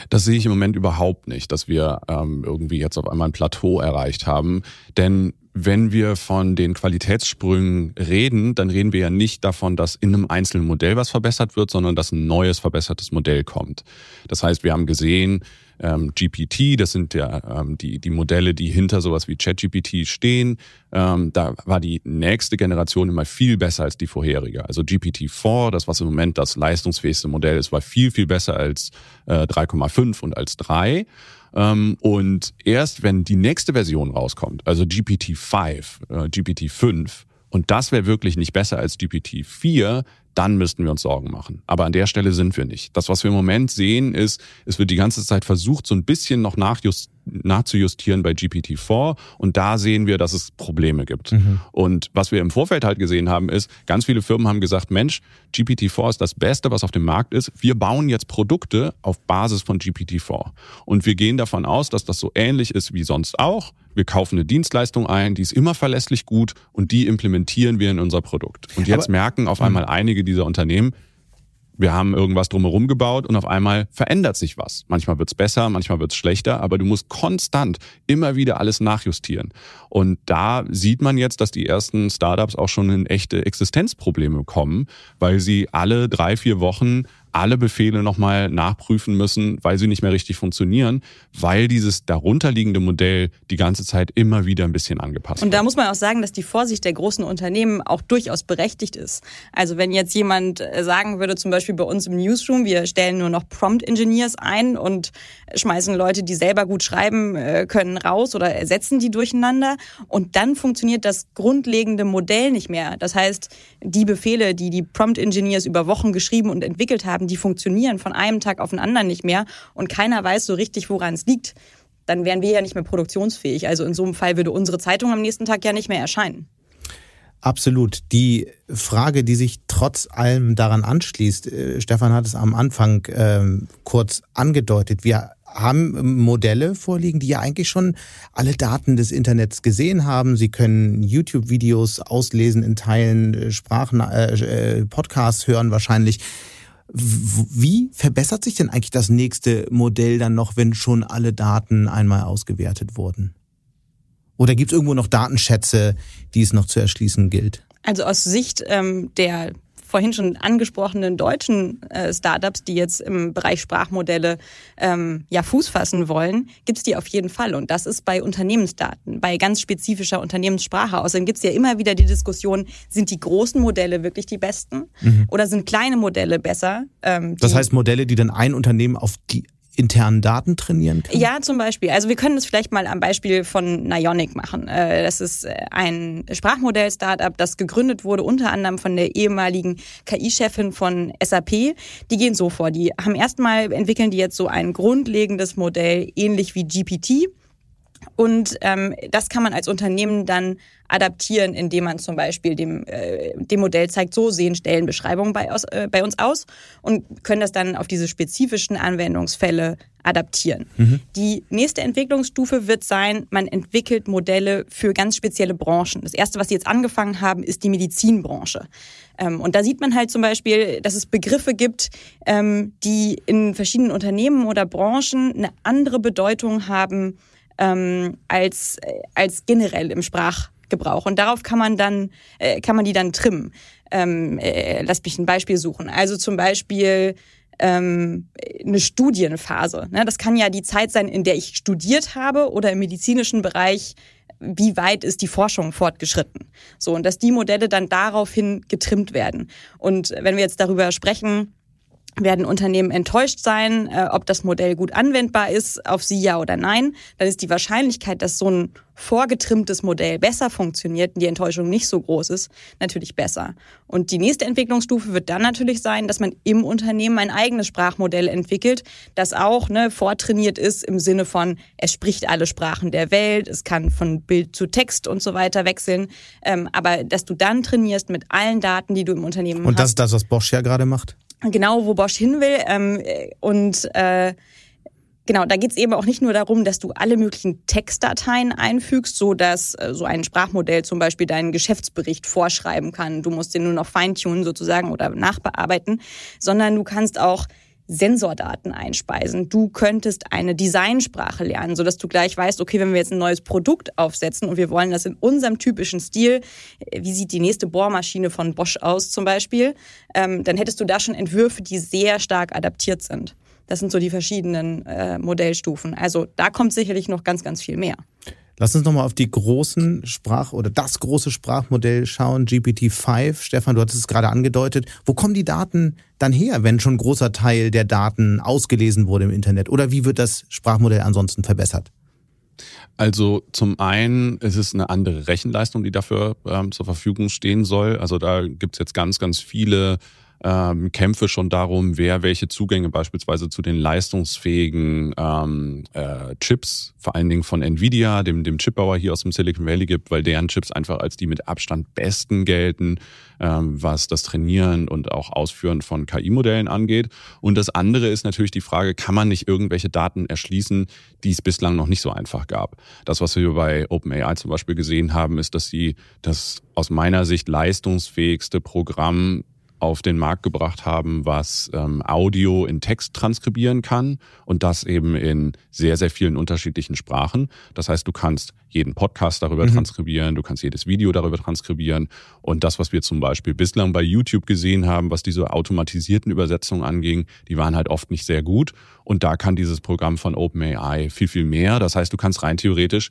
Das sehe ich im Moment überhaupt nicht, dass wir ähm, irgendwie jetzt auf einmal ein Plateau erreicht haben. Denn wenn wir von den Qualitätssprüngen reden, dann reden wir ja nicht davon, dass in einem einzelnen Modell was verbessert wird, sondern dass ein neues verbessertes Modell kommt. Das heißt, wir haben gesehen, ähm, GPT, das sind ja ähm, die, die Modelle, die hinter sowas wie ChatGPT stehen. Ähm, da war die nächste Generation immer viel besser als die vorherige. Also GPT-4, das was im Moment das leistungsfähigste Modell ist, war viel, viel besser als äh, 3,5 und als 3. Ähm, und erst wenn die nächste Version rauskommt, also GPT-5, äh, GPT-5, und das wäre wirklich nicht besser als GPT-4, dann müssten wir uns Sorgen machen. Aber an der Stelle sind wir nicht. Das, was wir im Moment sehen, ist, es wird die ganze Zeit versucht, so ein bisschen noch nachjust nachzujustieren bei GPT-4 und da sehen wir, dass es Probleme gibt. Mhm. Und was wir im Vorfeld halt gesehen haben, ist, ganz viele Firmen haben gesagt, Mensch, GPT-4 ist das Beste, was auf dem Markt ist. Wir bauen jetzt Produkte auf Basis von GPT-4. Und wir gehen davon aus, dass das so ähnlich ist wie sonst auch. Wir kaufen eine Dienstleistung ein, die ist immer verlässlich gut und die implementieren wir in unser Produkt. Und jetzt Aber, merken auf einmal einige dieser Unternehmen, wir haben irgendwas drumherum gebaut und auf einmal verändert sich was. Manchmal wird's besser, manchmal wird's schlechter, aber du musst konstant immer wieder alles nachjustieren. Und da sieht man jetzt, dass die ersten Startups auch schon in echte Existenzprobleme kommen, weil sie alle drei, vier Wochen alle Befehle nochmal nachprüfen müssen, weil sie nicht mehr richtig funktionieren, weil dieses darunterliegende Modell die ganze Zeit immer wieder ein bisschen angepasst wird. Und da muss man auch sagen, dass die Vorsicht der großen Unternehmen auch durchaus berechtigt ist. Also wenn jetzt jemand äh, sagen würde, zum Beispiel bei uns im Newsroom, wir stellen nur noch Prompt Engineers ein und schmeißen Leute, die selber gut schreiben äh, können, raus oder ersetzen die durcheinander und dann funktioniert das grundlegende Modell nicht mehr. Das heißt, die Befehle, die die Prompt Engineers über Wochen geschrieben und entwickelt haben, haben, die funktionieren von einem Tag auf den anderen nicht mehr und keiner weiß so richtig, woran es liegt, dann wären wir ja nicht mehr produktionsfähig. Also in so einem Fall würde unsere Zeitung am nächsten Tag ja nicht mehr erscheinen. Absolut. Die Frage, die sich trotz allem daran anschließt, äh, Stefan hat es am Anfang äh, kurz angedeutet, wir haben Modelle vorliegen, die ja eigentlich schon alle Daten des Internets gesehen haben. Sie können YouTube-Videos auslesen, in Teilen äh, Sprachen, äh, äh, Podcasts hören wahrscheinlich. Wie verbessert sich denn eigentlich das nächste Modell dann noch, wenn schon alle Daten einmal ausgewertet wurden? Oder gibt es irgendwo noch Datenschätze, die es noch zu erschließen gilt? Also aus Sicht ähm, der vorhin schon angesprochenen deutschen äh, Startups, die jetzt im Bereich Sprachmodelle ähm, ja Fuß fassen wollen, gibt es die auf jeden Fall. Und das ist bei Unternehmensdaten, bei ganz spezifischer Unternehmenssprache. Außerdem gibt es ja immer wieder die Diskussion, sind die großen Modelle wirklich die besten mhm. oder sind kleine Modelle besser? Ähm, das heißt Modelle, die dann ein Unternehmen auf die internen Daten trainieren kann? Ja, zum Beispiel. Also wir können das vielleicht mal am Beispiel von Nionic machen. Äh, das ist äh, ein Sprachmodell-Startup, das gegründet wurde unter anderem von der ehemaligen KI-Chefin von SAP. Die gehen so vor. Die haben erstmal entwickeln die jetzt so ein grundlegendes Modell, ähnlich wie GPT. Und ähm, das kann man als Unternehmen dann adaptieren, indem man zum Beispiel dem, äh, dem Modell zeigt, so sehen Stellenbeschreibungen bei, aus, äh, bei uns aus und können das dann auf diese spezifischen Anwendungsfälle adaptieren. Mhm. Die nächste Entwicklungsstufe wird sein, man entwickelt Modelle für ganz spezielle Branchen. Das erste, was sie jetzt angefangen haben, ist die Medizinbranche. Ähm, und da sieht man halt zum Beispiel, dass es Begriffe gibt, ähm, die in verschiedenen Unternehmen oder Branchen eine andere Bedeutung haben ähm, als, äh, als generell im Sprachgebrauch. Und darauf kann man dann, äh, kann man die dann trimmen. Ähm, äh, lass mich ein Beispiel suchen. Also zum Beispiel ähm, eine Studienphase. Ne? Das kann ja die Zeit sein, in der ich studiert habe oder im medizinischen Bereich wie weit ist die Forschung fortgeschritten. So, und dass die Modelle dann daraufhin getrimmt werden. Und wenn wir jetzt darüber sprechen, werden Unternehmen enttäuscht sein, äh, ob das Modell gut anwendbar ist, auf sie ja oder nein, dann ist die Wahrscheinlichkeit, dass so ein vorgetrimmtes Modell besser funktioniert und die Enttäuschung nicht so groß ist, natürlich besser. Und die nächste Entwicklungsstufe wird dann natürlich sein, dass man im Unternehmen ein eigenes Sprachmodell entwickelt, das auch ne, vortrainiert ist im Sinne von, es spricht alle Sprachen der Welt, es kann von Bild zu Text und so weiter wechseln, ähm, aber dass du dann trainierst mit allen Daten, die du im Unternehmen und hast. Und das ist das, was Bosch ja gerade macht? Genau, wo Bosch hin will. Ähm, und äh, Genau, da geht es eben auch nicht nur darum, dass du alle möglichen Textdateien einfügst, so dass äh, so ein Sprachmodell zum Beispiel deinen Geschäftsbericht vorschreiben kann. Du musst den nur noch feintunen sozusagen oder nachbearbeiten, sondern du kannst auch Sensordaten einspeisen. Du könntest eine Designsprache lernen, sodass du gleich weißt, okay, wenn wir jetzt ein neues Produkt aufsetzen und wir wollen das in unserem typischen Stil, äh, wie sieht die nächste Bohrmaschine von Bosch aus zum Beispiel, ähm, dann hättest du da schon Entwürfe, die sehr stark adaptiert sind. Das sind so die verschiedenen äh, Modellstufen. Also da kommt sicherlich noch ganz, ganz viel mehr. Lass uns nochmal auf die großen Sprach- oder das große Sprachmodell schauen, GPT-5. Stefan, du hattest es gerade angedeutet. Wo kommen die Daten dann her, wenn schon ein großer Teil der Daten ausgelesen wurde im Internet? Oder wie wird das Sprachmodell ansonsten verbessert? Also zum einen ist es eine andere Rechenleistung, die dafür ähm, zur Verfügung stehen soll. Also da gibt es jetzt ganz, ganz viele ähm, Kämpfe schon darum, wer welche Zugänge beispielsweise zu den leistungsfähigen ähm, äh, Chips, vor allen Dingen von Nvidia, dem, dem Chipbauer hier aus dem Silicon Valley gibt, weil deren Chips einfach als die mit Abstand besten gelten, ähm, was das Trainieren und auch Ausführen von KI-Modellen angeht. Und das andere ist natürlich die Frage, kann man nicht irgendwelche Daten erschließen, die es bislang noch nicht so einfach gab? Das, was wir bei OpenAI zum Beispiel gesehen haben, ist, dass sie das aus meiner Sicht leistungsfähigste Programm auf den Markt gebracht haben, was ähm, Audio in Text transkribieren kann und das eben in sehr, sehr vielen unterschiedlichen Sprachen. Das heißt, du kannst jeden Podcast darüber mhm. transkribieren, du kannst jedes Video darüber transkribieren und das, was wir zum Beispiel bislang bei YouTube gesehen haben, was diese automatisierten Übersetzungen anging, die waren halt oft nicht sehr gut und da kann dieses Programm von OpenAI viel, viel mehr. Das heißt, du kannst rein theoretisch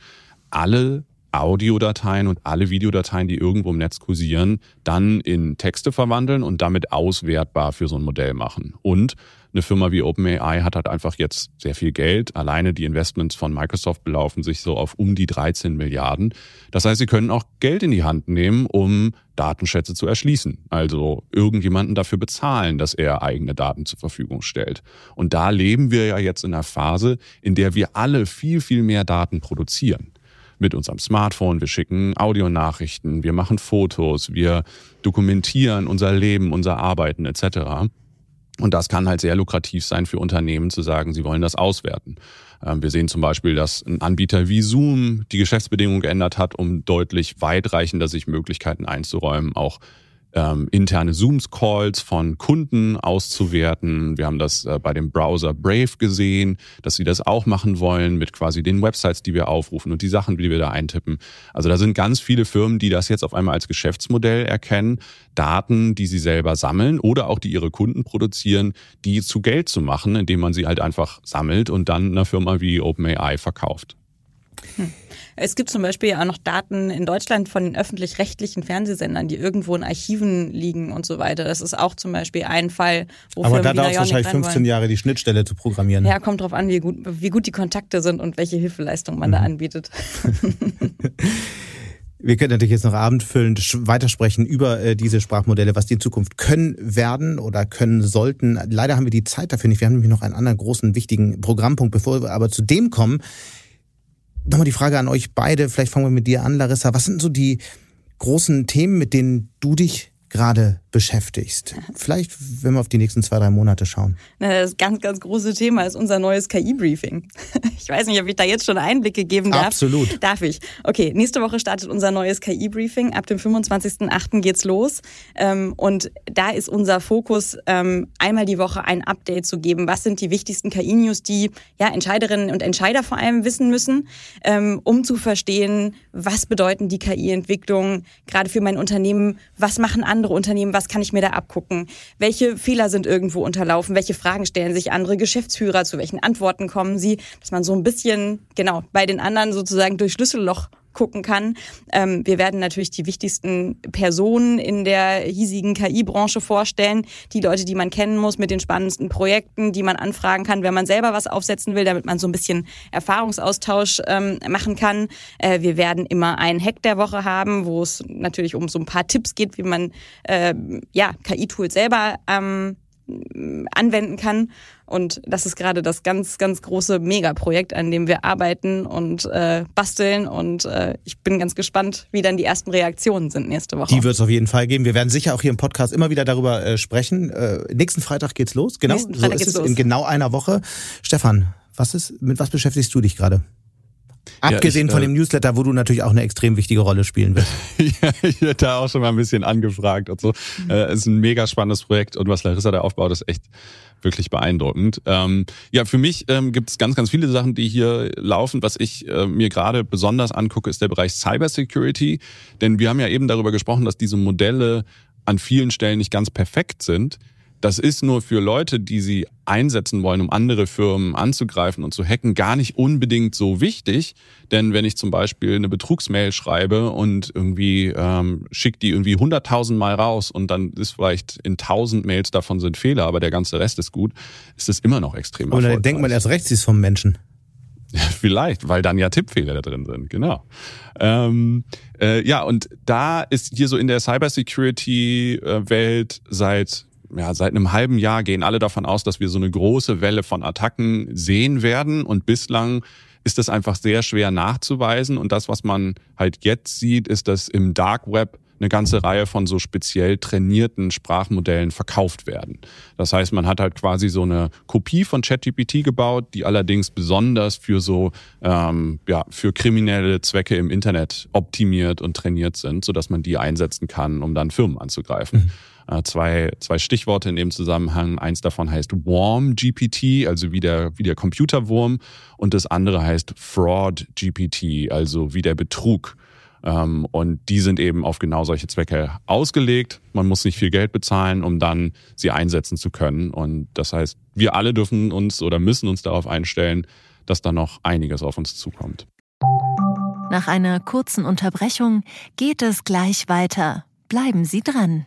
alle Audiodateien und alle Videodateien, die irgendwo im Netz kursieren, dann in Texte verwandeln und damit auswertbar für so ein Modell machen. Und eine Firma wie OpenAI hat halt einfach jetzt sehr viel Geld. Alleine die Investments von Microsoft belaufen sich so auf um die 13 Milliarden. Das heißt, sie können auch Geld in die Hand nehmen, um Datenschätze zu erschließen. Also irgendjemanden dafür bezahlen, dass er eigene Daten zur Verfügung stellt. Und da leben wir ja jetzt in einer Phase, in der wir alle viel, viel mehr Daten produzieren. Mit unserem Smartphone, wir schicken Audionachrichten, wir machen Fotos, wir dokumentieren unser Leben, unser Arbeiten etc. Und das kann halt sehr lukrativ sein für Unternehmen zu sagen, sie wollen das auswerten. Ähm, wir sehen zum Beispiel, dass ein Anbieter wie Zoom die Geschäftsbedingungen geändert hat, um deutlich weitreichender sich Möglichkeiten einzuräumen, auch ähm, interne Zooms-Calls von Kunden auszuwerten. Wir haben das äh, bei dem Browser Brave gesehen, dass sie das auch machen wollen mit quasi den Websites, die wir aufrufen und die Sachen, die wir da eintippen. Also da sind ganz viele Firmen, die das jetzt auf einmal als Geschäftsmodell erkennen, Daten, die sie selber sammeln oder auch die ihre Kunden produzieren, die zu Geld zu machen, indem man sie halt einfach sammelt und dann einer Firma wie OpenAI verkauft. Hm. Es gibt zum Beispiel auch noch Daten in Deutschland von den öffentlich-rechtlichen Fernsehsendern, die irgendwo in Archiven liegen und so weiter. Das ist auch zum Beispiel ein Fall, wo Aber da dauert es wahrscheinlich 15 Jahre, die Schnittstelle zu programmieren. Ja, kommt drauf an, wie gut, wie gut die Kontakte sind und welche Hilfeleistung man mhm. da anbietet. Wir können natürlich jetzt noch abendfüllend weitersprechen über äh, diese Sprachmodelle, was die in Zukunft können werden oder können sollten. Leider haben wir die Zeit dafür nicht. Wir haben nämlich noch einen anderen großen, wichtigen Programmpunkt. Bevor wir aber zu dem kommen, Nochmal die Frage an euch beide, vielleicht fangen wir mit dir an, Larissa. Was sind so die großen Themen, mit denen du dich gerade beschäftigst? Vielleicht, wenn wir auf die nächsten zwei, drei Monate schauen. Das ganz, ganz große Thema ist unser neues KI-Briefing. Ich weiß nicht, ob ich da jetzt schon Einblicke geben darf. Absolut. Darf ich. Okay, nächste Woche startet unser neues KI-Briefing. Ab dem 25.08. geht's los. Ähm, und da ist unser Fokus, ähm, einmal die Woche ein Update zu geben. Was sind die wichtigsten KI-News, die ja, Entscheiderinnen und Entscheider vor allem wissen müssen, ähm, um zu verstehen, was bedeuten die KI-Entwicklungen gerade für mein Unternehmen, was machen andere Unternehmen, was kann ich mir da abgucken? Welche Fehler sind irgendwo unterlaufen? Welche Fragen stellen sich andere Geschäftsführer? Zu welchen Antworten kommen sie? Dass man so ein bisschen, genau, bei den anderen sozusagen durch Schlüsselloch gucken kann. Ähm, wir werden natürlich die wichtigsten Personen in der hiesigen KI-Branche vorstellen. Die Leute, die man kennen muss mit den spannendsten Projekten, die man anfragen kann, wenn man selber was aufsetzen will, damit man so ein bisschen Erfahrungsaustausch ähm, machen kann. Äh, wir werden immer einen Hack der Woche haben, wo es natürlich um so ein paar Tipps geht, wie man äh, ja, KI-Tools selber ähm, anwenden kann. Und das ist gerade das ganz, ganz große Megaprojekt, an dem wir arbeiten und äh, basteln. Und äh, ich bin ganz gespannt, wie dann die ersten Reaktionen sind nächste Woche. Die wird es auf jeden Fall geben. Wir werden sicher auch hier im Podcast immer wieder darüber äh, sprechen. Äh, nächsten Freitag geht's los. Genau, so ist es los. in genau einer Woche. Stefan, was ist, mit was beschäftigst du dich gerade? Abgesehen ja, ich, von dem äh, Newsletter, wo du natürlich auch eine extrem wichtige Rolle spielen wirst. ja, ich werde da auch schon mal ein bisschen angefragt und so. Mhm. Äh, ist ein mega spannendes Projekt und was Larissa da aufbaut, ist echt wirklich beeindruckend. Ähm, ja, für mich ähm, gibt es ganz, ganz viele Sachen, die hier laufen. Was ich äh, mir gerade besonders angucke, ist der Bereich Cybersecurity. Denn wir haben ja eben darüber gesprochen, dass diese Modelle an vielen Stellen nicht ganz perfekt sind. Das ist nur für Leute, die sie einsetzen wollen, um andere Firmen anzugreifen und zu hacken, gar nicht unbedingt so wichtig. Denn wenn ich zum Beispiel eine Betrugsmail schreibe und irgendwie ähm, schicke die irgendwie 100.000 Mal raus und dann ist vielleicht in 1000 Mails davon sind Fehler, aber der ganze Rest ist gut, ist es immer noch extrem Oder denkt man erst recht, sie ist vom Menschen. Vielleicht, weil dann ja Tippfehler da drin sind, genau. Ähm, äh, ja, und da ist hier so in der Cybersecurity-Welt seit ja, seit einem halben Jahr gehen alle davon aus, dass wir so eine große Welle von Attacken sehen werden. Und bislang ist das einfach sehr schwer nachzuweisen. Und das, was man halt jetzt sieht, ist, dass im Dark Web eine ganze Reihe von so speziell trainierten Sprachmodellen verkauft werden. Das heißt, man hat halt quasi so eine Kopie von ChatGPT gebaut, die allerdings besonders für so ähm, ja für kriminelle Zwecke im Internet optimiert und trainiert sind, so dass man die einsetzen kann, um dann Firmen anzugreifen. Mhm. Äh, zwei, zwei Stichworte in dem Zusammenhang. Eins davon heißt Warm GPT, also wie der, wie der Computerwurm. Und das andere heißt Fraud GPT, also wie der Betrug. Ähm, und die sind eben auf genau solche Zwecke ausgelegt. Man muss nicht viel Geld bezahlen, um dann sie einsetzen zu können. Und das heißt, wir alle dürfen uns oder müssen uns darauf einstellen, dass da noch einiges auf uns zukommt. Nach einer kurzen Unterbrechung geht es gleich weiter. Bleiben Sie dran.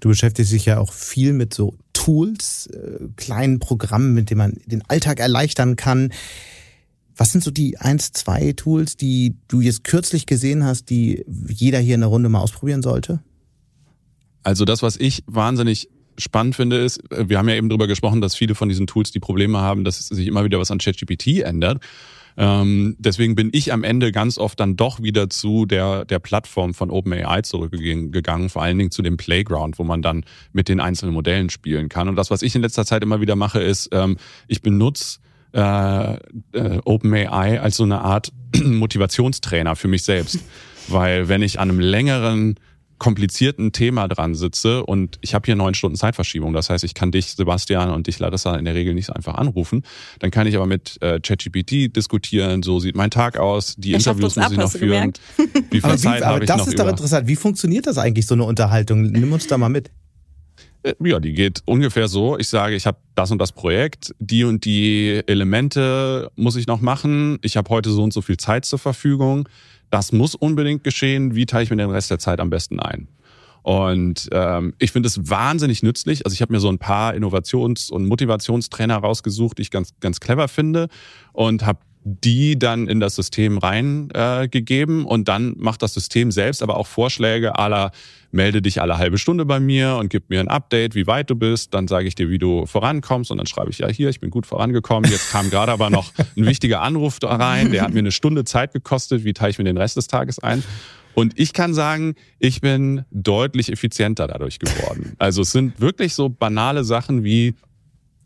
Du beschäftigst dich ja auch viel mit so Tools, äh, kleinen Programmen, mit denen man den Alltag erleichtern kann. Was sind so die eins, zwei Tools, die du jetzt kürzlich gesehen hast, die jeder hier in der Runde mal ausprobieren sollte? Also das, was ich wahnsinnig spannend finde, ist, äh, wir haben ja eben darüber gesprochen, dass viele von diesen Tools die Probleme haben, dass sich immer wieder was an ChatGPT ändert. Ähm, deswegen bin ich am Ende ganz oft dann doch wieder zu der, der Plattform von OpenAI zurückgegangen, vor allen Dingen zu dem Playground, wo man dann mit den einzelnen Modellen spielen kann. Und das, was ich in letzter Zeit immer wieder mache, ist, ähm, ich benutze äh, äh, OpenAI als so eine Art Motivationstrainer für mich selbst. Weil wenn ich an einem längeren komplizierten Thema dran sitze und ich habe hier neun Stunden Zeitverschiebung. Das heißt, ich kann dich, Sebastian, und dich, Larissa, in der Regel nicht so einfach anrufen. Dann kann ich aber mit äh, ChatGPT diskutieren, so sieht mein Tag aus, die Er Interviews muss uns ich noch ab, führen. Wie viel Aber, wie, Zeit aber habe ich das noch ist doch über? interessant. Wie funktioniert das eigentlich, so eine Unterhaltung? Nimm uns da mal mit. Äh, Ja, die geht ungefähr so. Ich sage, ich habe das und das Projekt, die und die Elemente muss ich noch machen. Ich habe heute so und so viel Zeit zur Verfügung. Das muss unbedingt geschehen. Wie teile ich mir den Rest der Zeit am besten ein? Und ähm, ich finde es wahnsinnig nützlich. Also ich habe mir so ein paar Innovations- und Motivationstrainer rausgesucht, die ich ganz, ganz clever finde und habe die dann in das System reingegeben äh, und dann macht das System selbst aber auch Vorschläge aller melde dich alle halbe Stunde bei mir und gib mir ein Update, wie weit du bist. Dann sage ich dir, wie du vorankommst und dann schreibe ich ja hier, ich bin gut vorangekommen. Jetzt kam gerade aber noch ein wichtiger Anruf da rein, der hat mir eine Stunde Zeit gekostet. Wie teile ich mir den Rest des Tages ein? Und ich kann sagen, ich bin deutlich effizienter dadurch geworden. Also es sind wirklich so banale Sachen wie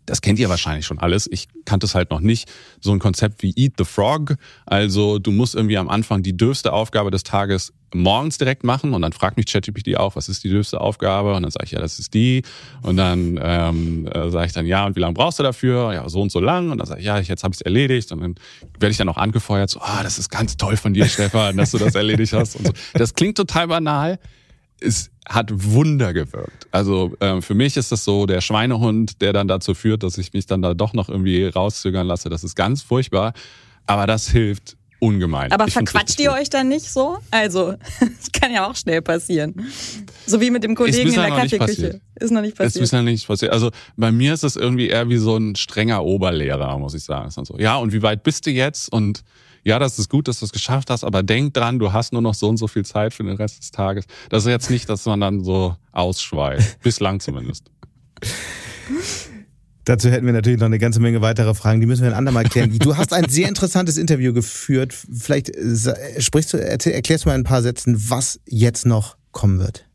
das kennt ihr wahrscheinlich schon alles. Ich kannte es halt noch nicht. So ein Konzept wie Eat the Frog. Also du musst irgendwie am Anfang die dürfste Aufgabe des Tages morgens direkt machen und dann fragt mich ChatGPT auch, was ist die dürfste Aufgabe? Und dann sage ich, ja, das ist die. Und dann ähm, äh, sage ich dann, ja, und wie lange brauchst du dafür? Ja, so und so lang. Und dann sage ich, ja, jetzt habe ich es erledigt. Und dann werde ich dann auch angefeuert, so, ah, das ist ganz toll von dir, Stefan, dass du das erledigt hast. Und so. Das klingt total banal es hat Wunder gewirkt. Also ähm, für mich ist das so der Schweinehund, der dann dazu führt, dass ich mich dann da doch noch irgendwie rauszögern lasse. Das ist ganz furchtbar, aber das hilft ungemein. Aber Ich verquatscht ihr euch dann nicht so? Also, das kann ja auch schnell passieren. So wie mit dem Kollegen in der noch Kaffeeküche. Ist noch nicht Ist passiert. bisher nicht passiert. Also bei mir ist es irgendwie eher wie so ein strenger Oberlehrer, muss ich sagen. Ist so, ja, und wie weit bist du jetzt? Und ja, das ist gut, dass du es geschafft hast, aber denk dran, du hast nur noch so und so viel Zeit für den Rest des Tages. Das ist jetzt nicht, dass man dann so ausschweift. Bislang zumindest. Dazu hätten wir natürlich noch eine ganze Menge weitere Fragen, die müssen wir ein andermal klären. Du hast ein sehr interessantes Interview geführt. Vielleicht sprichst du, erklärst du mal in ein paar Sätzen, was jetzt noch kommen wird.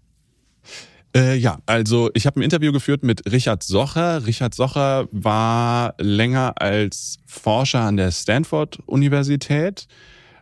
Äh, ja, also ich habe ein Interview geführt mit Richard Socher. Richard Socher war länger als Forscher an der Stanford-Universität.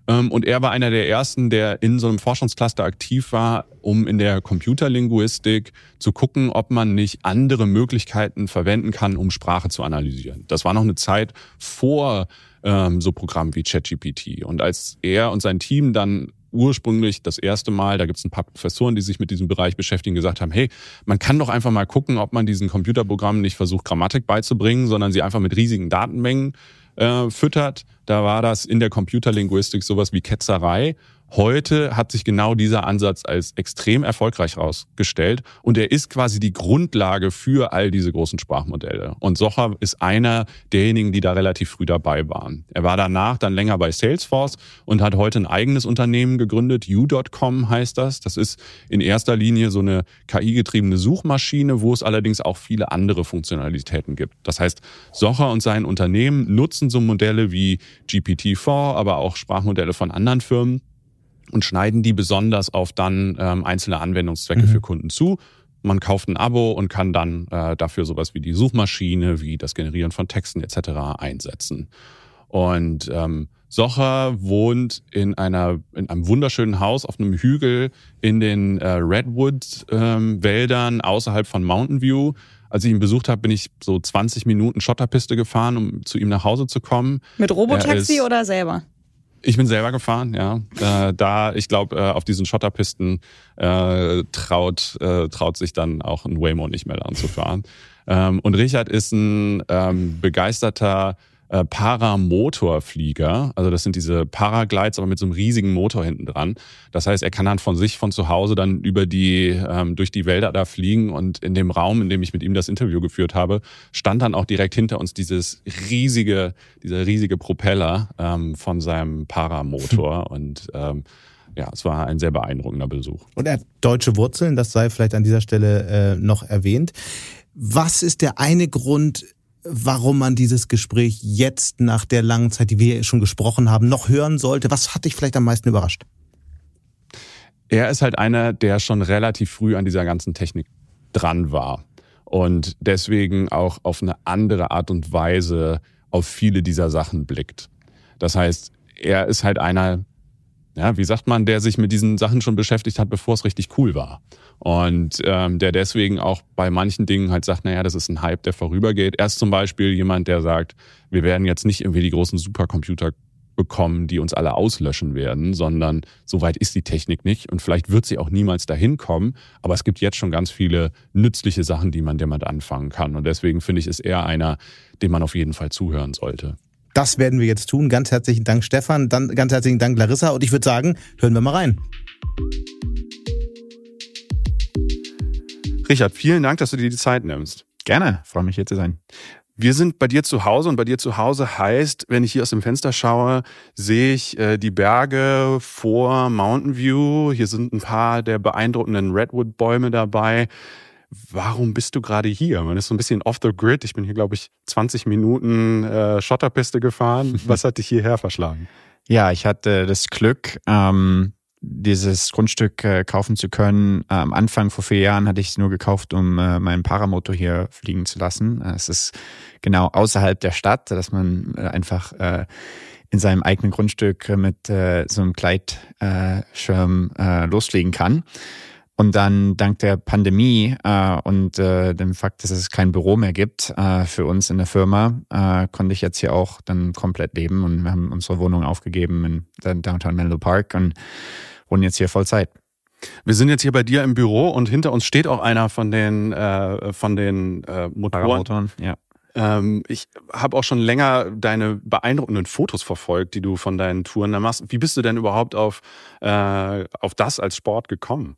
Ähm, und er war einer der ersten, der in so einem Forschungscluster aktiv war, um in der Computerlinguistik zu gucken, ob man nicht andere Möglichkeiten verwenden kann, um Sprache zu analysieren. Das war noch eine Zeit vor ähm, so Programmen wie ChatGPT. Und als er und sein Team dann ursprünglich das erste Mal, da gibt es ein paar Professoren, die sich mit diesem Bereich beschäftigen, gesagt haben, hey, man kann doch einfach mal gucken, ob man diesen Computerprogrammen nicht versucht, Grammatik beizubringen, sondern sie einfach mit riesigen Datenmengen äh, füttert. Da war das in der Computerlinguistik sowas wie Ketzerei. Heute hat sich genau dieser Ansatz als extrem erfolgreich herausgestellt und er ist quasi die Grundlage für all diese großen Sprachmodelle. Und Socher ist einer derjenigen, die da relativ früh dabei waren. Er war danach dann länger bei Salesforce und hat heute ein eigenes Unternehmen gegründet. U.com heißt das. Das ist in erster Linie so eine KI-getriebene Suchmaschine, wo es allerdings auch viele andere Funktionalitäten gibt. Das heißt, Socher und sein Unternehmen nutzen so Modelle wie GPT-4, aber auch Sprachmodelle von anderen Firmen und schneiden die besonders auf dann ähm, einzelne Anwendungszwecke für Kunden zu. Man kauft ein Abo und kann dann äh, dafür sowas wie die Suchmaschine, wie das Generieren von Texten etc. einsetzen. Und ähm, Socher wohnt in einer in einem wunderschönen Haus auf einem Hügel in den äh, Redwood-Wäldern außerhalb von Mountain View. Als ich ihn besucht habe, bin ich so 20 Minuten Schotterpiste gefahren, um zu ihm nach Hause zu kommen. Mit Robotaxi ist- oder selber? Ich bin selber gefahren, ja. Äh, da, ich glaube, äh, auf diesen Schotterpisten äh, traut, äh, traut sich dann auch ein Waymo nicht mehr daran zu fahren. Ähm, und Richard ist ein ähm, begeisterter äh, Paramotorflieger. Also das sind diese Paraglides, aber mit so einem riesigen Motor hinten dran. Das heißt, er kann dann von sich, von zu Hause dann über die, ähm, durch die Wälder da fliegen. Und in dem Raum, in dem ich mit ihm das Interview geführt habe, stand dann auch direkt hinter uns dieses riesige, dieser riesige Propeller ähm, von seinem Paramotor. Und ähm, ja, es war ein sehr beeindruckender Besuch. Und er hat deutsche Wurzeln, das sei vielleicht an dieser Stelle äh, noch erwähnt. Was ist der eine Grund, warum man dieses Gespräch jetzt nach der langen Zeit, die wir schon gesprochen haben, noch hören sollte? Was hat dich vielleicht am meisten überrascht? Er ist halt einer, der schon relativ früh an dieser ganzen Technik dran war und deswegen auch auf eine andere Art und Weise auf viele dieser Sachen blickt. Das heißt, er ist halt einer, ja, wie sagt man, der sich mit diesen Sachen schon beschäftigt hat, bevor es richtig cool war. Und ähm, der deswegen auch bei manchen Dingen halt sagt, naja, das ist ein Hype, der vorübergeht. Er ist zum Beispiel jemand, der sagt, wir werden jetzt nicht irgendwie die großen Supercomputer bekommen, die uns alle auslöschen werden, sondern so weit ist die Technik nicht und vielleicht wird sie auch niemals dahin kommen, aber es gibt jetzt schon ganz viele nützliche Sachen, die man damit anfangen kann und deswegen finde ich, ist er einer, dem man auf jeden Fall zuhören sollte. Das werden wir jetzt tun. Ganz herzlichen Dank, Stefan. Dann ganz herzlichen Dank, Larissa. Und ich würde sagen, hören wir mal rein. Richard, vielen Dank, dass du dir die Zeit nimmst. Gerne, freue mich hier zu sein. Wir sind bei dir zu Hause und bei dir zu Hause heißt, wenn ich hier aus dem Fenster schaue, sehe ich äh, die Berge vor Mountain View. Hier sind ein paar der beeindruckenden Redwood-Bäume dabei. Warum bist du gerade hier? Man ist so ein bisschen off the grid. Ich bin hier, glaube ich, 20 Minuten äh, Schotterpiste gefahren. Was hat dich hierher verschlagen? Ja, ich hatte das Glück, ähm, dieses Grundstück äh, kaufen zu können. Äh, am Anfang vor vier Jahren hatte ich es nur gekauft, um äh, meinen Paramotor hier fliegen zu lassen. Äh, es ist genau außerhalb der Stadt, dass man äh, einfach äh, in seinem eigenen Grundstück mit so einem Gleitschirm losfliegen kann. Und dann dank der Pandemie äh, und äh, dem Fakt, dass es kein Büro mehr gibt äh, für uns in der Firma, äh, konnte ich jetzt hier auch dann komplett leben und wir haben unsere Wohnung aufgegeben in Downtown Menlo Park und wohnen jetzt hier Vollzeit. Wir sind jetzt hier bei dir im Büro und hinter uns steht auch einer von den äh, von den äh, Motoren. Paramotoren, ja. Ähm, ich habe auch schon länger deine beeindruckenden Fotos verfolgt, die du von deinen Touren da machst. Wie bist du denn überhaupt auf, äh, auf das als Sport gekommen?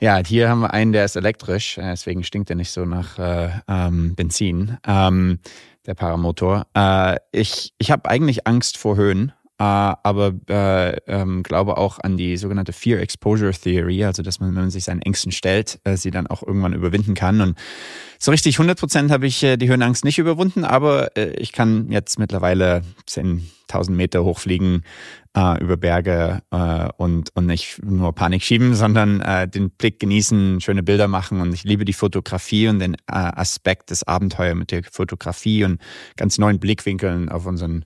Ja, hier haben wir einen, der ist elektrisch, äh, deswegen stinkt er nicht so nach äh, ähm, Benzin, ähm, der Paramotor. Äh, ich ich habe eigentlich Angst vor Höhen, äh, aber äh, ähm, glaube auch an die sogenannte Fear Exposure Theory, also dass man, wenn man sich seinen Ängsten stellt, äh, sie dann auch irgendwann überwinden kann. Und so richtig 100 Prozent habe ich die Höhenangst nicht überwunden, aber ich kann jetzt mittlerweile 10.000 Meter hochfliegen äh, über Berge äh, und, und nicht nur Panik schieben, sondern äh, den Blick genießen, schöne Bilder machen. Und ich liebe die Fotografie und den äh, Aspekt des Abenteuers mit der Fotografie und ganz neuen Blickwinkeln auf unseren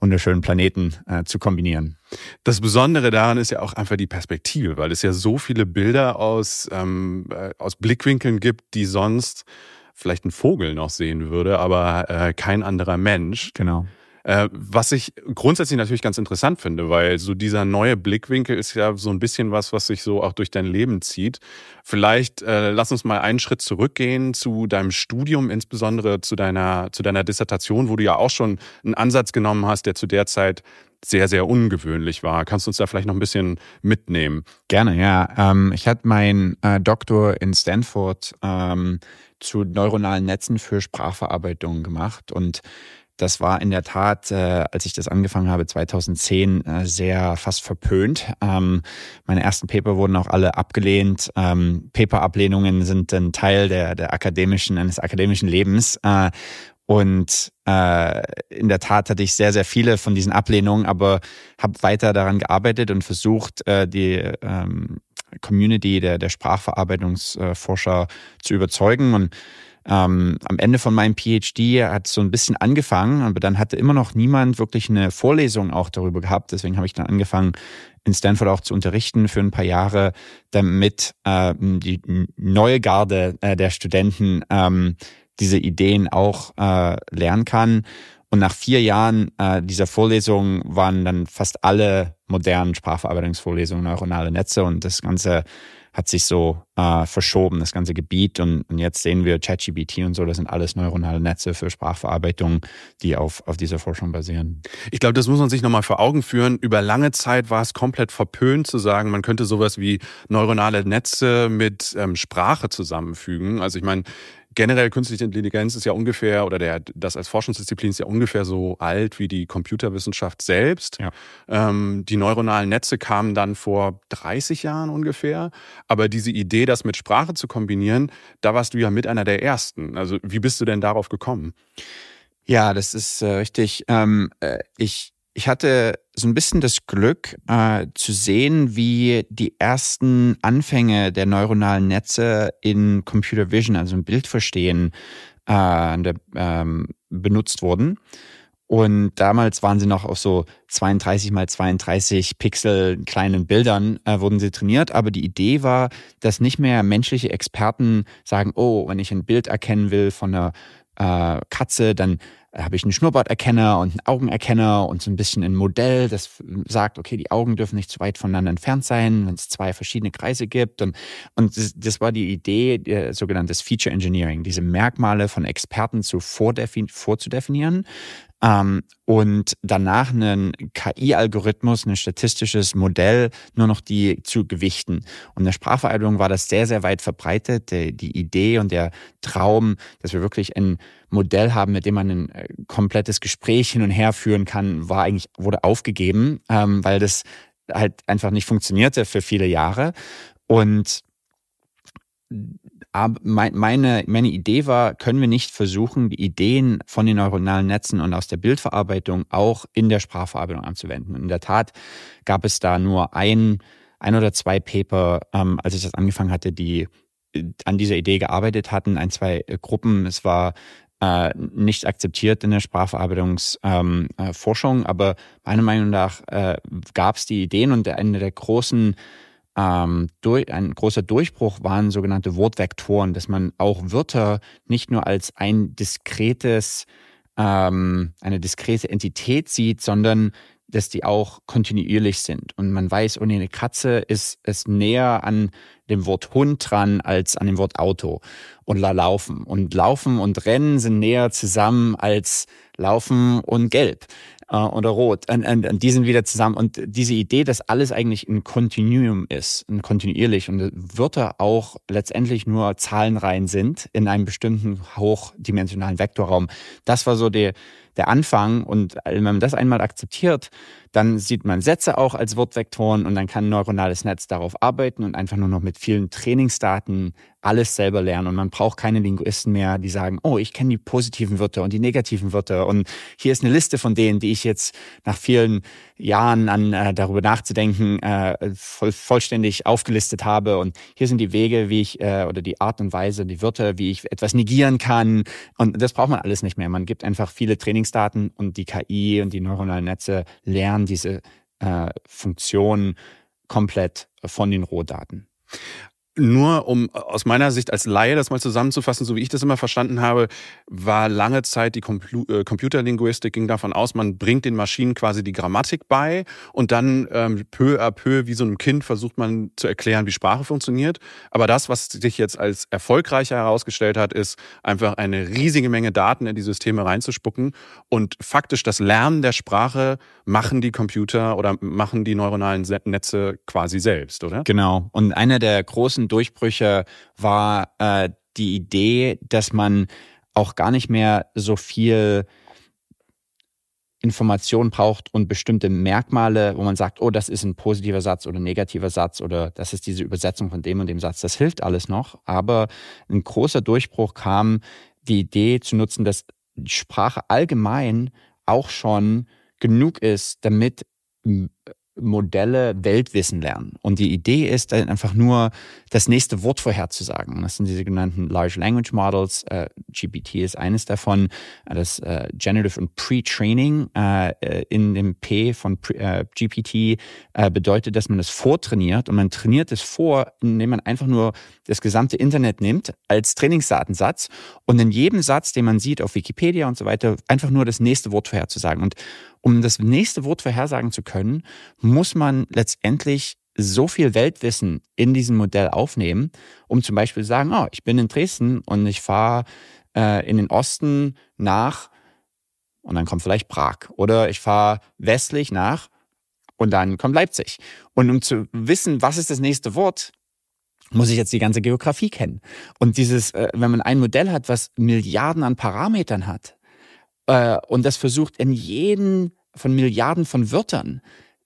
wunderschönen Planeten äh, zu kombinieren. Das Besondere daran ist ja auch einfach die Perspektive, weil es ja so viele Bilder aus, ähm, äh, aus Blickwinkeln gibt, die sonst vielleicht ein Vogel noch sehen würde, aber äh, kein anderer Mensch. Genau. Äh, was ich grundsätzlich natürlich ganz interessant finde, weil so dieser neue Blickwinkel ist ja so ein bisschen was, was sich so auch durch dein Leben zieht. Vielleicht äh, lass uns mal einen Schritt zurückgehen zu deinem Studium, insbesondere zu deiner, zu deiner Dissertation, wo du ja auch schon einen Ansatz genommen hast, der zu der Zeit sehr, sehr ungewöhnlich war. Kannst du uns da vielleicht noch ein bisschen mitnehmen? Gerne, ja. Ähm, ich hatte meinen äh, Doktor in Stanford ähm, zu neuronalen Netzen für Sprachverarbeitung gemacht und das war in der Tat, äh, als ich das angefangen habe, 2010, äh, sehr fast verpönt. Ähm, meine ersten Paper wurden auch alle abgelehnt. Ähm, Paper-Ablehnungen sind ein Teil der, der akademischen, eines akademischen Lebens. Äh, und äh, in der Tat hatte ich sehr, sehr viele von diesen Ablehnungen, aber habe weiter daran gearbeitet und versucht, äh, die ähm, Community der, der Sprachverarbeitungsforscher zu überzeugen. Und ähm, am Ende von meinem PhD hat es so ein bisschen angefangen, aber dann hatte immer noch niemand wirklich eine Vorlesung auch darüber gehabt. Deswegen habe ich dann angefangen, in Stanford auch zu unterrichten für ein paar Jahre, damit äh, die neue Garde äh, der Studenten ähm, diese Ideen auch äh, lernen kann. Und nach vier Jahren äh, dieser Vorlesung waren dann fast alle modernen Sprachverarbeitungsvorlesungen neuronale Netze und das Ganze hat sich so äh, verschoben, das ganze Gebiet. Und, und jetzt sehen wir ChatGPT und so, das sind alles neuronale Netze für Sprachverarbeitung, die auf, auf dieser Forschung basieren. Ich glaube, das muss man sich nochmal vor Augen führen. Über lange Zeit war es komplett verpönt zu sagen, man könnte sowas wie neuronale Netze mit ähm, Sprache zusammenfügen. Also ich meine, generell künstliche Intelligenz ist ja ungefähr, oder der, das als Forschungsdisziplin ist ja ungefähr so alt wie die Computerwissenschaft selbst. Ja. Ähm, die neuronalen Netze kamen dann vor 30 Jahren ungefähr. Aber diese Idee, das mit Sprache zu kombinieren, da warst du ja mit einer der ersten. Also wie bist du denn darauf gekommen? Ja, das ist äh, richtig. Ähm, äh, ich ich hatte so ein bisschen das Glück äh, zu sehen, wie die ersten Anfänge der neuronalen Netze in Computer Vision, also im Bildverstehen, äh, ähm, benutzt wurden. Und damals waren sie noch auf so 32 mal 32 Pixel kleinen Bildern äh, wurden sie trainiert. Aber die Idee war, dass nicht mehr menschliche Experten sagen, oh, wenn ich ein Bild erkennen will von einer äh, Katze, dann habe ich einen Schnurrbarterkenner und einen Augenerkenner und so ein bisschen ein Modell, das sagt, okay, die Augen dürfen nicht zu weit voneinander entfernt sein, wenn es zwei verschiedene Kreise gibt. Und, und das, das war die Idee, der, sogenanntes Feature Engineering, diese Merkmale von Experten zu vorzudefinieren ähm, und danach einen KI-Algorithmus, ein statistisches Modell, nur noch die zu gewichten. Und in der Sprachvereinigung war das sehr, sehr weit verbreitet. Die, die Idee und der Traum, dass wir wirklich ein Modell haben, mit dem man ein äh, komplettes Gespräch hin und her führen kann, war eigentlich, wurde aufgegeben, ähm, weil das halt einfach nicht funktionierte für viele Jahre. Und aber meine, meine Idee war, können wir nicht versuchen, die Ideen von den neuronalen Netzen und aus der Bildverarbeitung auch in der Sprachverarbeitung anzuwenden. in der Tat gab es da nur ein, ein oder zwei Paper, ähm, als ich das angefangen hatte, die äh, an dieser Idee gearbeitet hatten, ein, zwei äh, Gruppen. Es war äh, nicht akzeptiert in der Sprachverarbeitungsforschung, ähm, äh, aber meiner Meinung nach äh, gab es die Ideen und eine der großen ähm, durch, ein großer Durchbruch waren sogenannte Wortvektoren, dass man auch Wörter nicht nur als ein diskretes, ähm, eine diskrete Entität sieht, sondern dass die auch kontinuierlich sind. Und man weiß, ohne eine Katze ist es näher an dem Wort Hund dran als an dem Wort Auto und la laufen. Und laufen und rennen sind näher zusammen als laufen und gelb äh, oder rot. Und, und, und die sind wieder zusammen. Und diese Idee, dass alles eigentlich ein Kontinuum ist, ein kontinuierlich und Wörter auch letztendlich nur Zahlenreihen sind in einem bestimmten hochdimensionalen Vektorraum, das war so der, der Anfang. Und wenn man das einmal akzeptiert, dann sieht man Sätze auch als Wortvektoren und dann kann ein neuronales Netz darauf arbeiten und einfach nur noch mit vielen Trainingsdaten alles selber lernen. Und man braucht keine Linguisten mehr, die sagen, oh, ich kenne die positiven Wörter und die negativen Wörter. Und hier ist eine Liste von denen, die ich jetzt nach vielen Jahren an äh, darüber nachzudenken äh, voll, vollständig aufgelistet habe. Und hier sind die Wege, wie ich äh, oder die Art und Weise, die Wörter, wie ich etwas negieren kann. Und das braucht man alles nicht mehr. Man gibt einfach viele Trainingsdaten und die KI und die neuronalen Netze lernen diese äh, Funktionen komplett von den Rohdaten. Nur um aus meiner Sicht als Laie das mal zusammenzufassen, so wie ich das immer verstanden habe, war lange Zeit die äh, Computerlinguistik ging davon aus, man bringt den Maschinen quasi die Grammatik bei und dann ähm, peu à peu wie so einem Kind versucht man zu erklären, wie Sprache funktioniert. Aber das, was sich jetzt als erfolgreicher herausgestellt hat, ist einfach eine riesige Menge Daten in die Systeme reinzuspucken und faktisch das Lernen der Sprache machen die Computer oder machen die neuronalen Netze quasi selbst, oder? Genau. Und einer der großen Durchbrüche war äh, die Idee, dass man auch gar nicht mehr so viel Information braucht und bestimmte Merkmale, wo man sagt, oh, das ist ein positiver Satz oder ein negativer Satz oder das ist diese Übersetzung von dem und dem Satz. Das hilft alles noch. Aber ein großer Durchbruch kam, die Idee zu nutzen, dass Sprache allgemein auch schon genug ist, damit Modelle Weltwissen lernen. Und die Idee ist einfach nur, das nächste Wort vorherzusagen. Das sind die sogenannten Large Language Models. Äh, GPT ist eines davon. Äh, das äh, Generative und Pre-Training äh, äh, in dem P von äh, GPT bedeutet, dass man es vortrainiert und man trainiert es vor, indem man einfach nur das gesamte Internet nimmt als Trainingsdatensatz und in jedem Satz, den man sieht auf Wikipedia und so weiter, einfach nur das nächste Wort vorherzusagen. Und um das nächste Wort vorhersagen zu können, muss man letztendlich so viel Weltwissen in diesem Modell aufnehmen, um zum Beispiel zu sagen, oh, ich bin in Dresden und ich fahre äh, in den Osten nach und dann kommt vielleicht Prag. Oder ich fahre westlich nach und dann kommt Leipzig. Und um zu wissen, was ist das nächste Wort, muss ich jetzt die ganze Geografie kennen. Und dieses, äh, wenn man ein Modell hat, was Milliarden an Parametern hat äh, und das versucht in jeden von Milliarden von Wörtern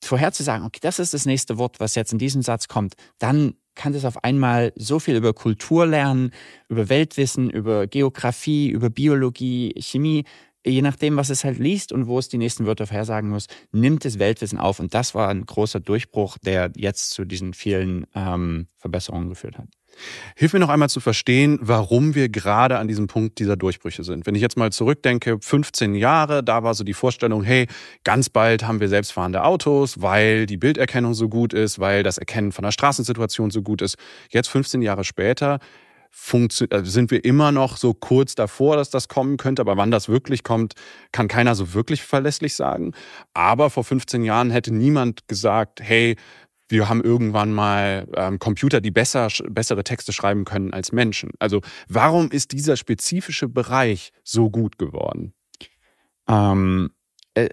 vorherzusagen, okay, das ist das nächste Wort, was jetzt in diesem Satz kommt, dann kann das auf einmal so viel über Kultur lernen, über Weltwissen, über Geografie, über Biologie, Chemie, je nachdem, was es halt liest und wo es die nächsten Wörter vorhersagen muss, nimmt es Weltwissen auf. Und das war ein großer Durchbruch, der jetzt zu diesen vielen ähm, Verbesserungen geführt hat. Hilf mir noch einmal zu verstehen, warum wir gerade an diesem Punkt dieser Durchbrüche sind. Wenn ich jetzt mal zurückdenke, 15 Jahre, da war so die Vorstellung, hey, ganz bald haben wir selbstfahrende Autos, weil die Bilderkennung so gut ist, weil das Erkennen von der Straßensituation so gut ist. Jetzt 15 Jahre später also sind wir immer noch so kurz davor, dass das kommen könnte. Aber wann das wirklich kommt, kann keiner so wirklich verlässlich sagen. Aber vor 15 Jahren hätte niemand gesagt, hey, wir haben irgendwann mal ähm, Computer, die besser, bessere Texte schreiben können als Menschen. Also warum ist dieser spezifische Bereich so gut geworden? Ähm, äh,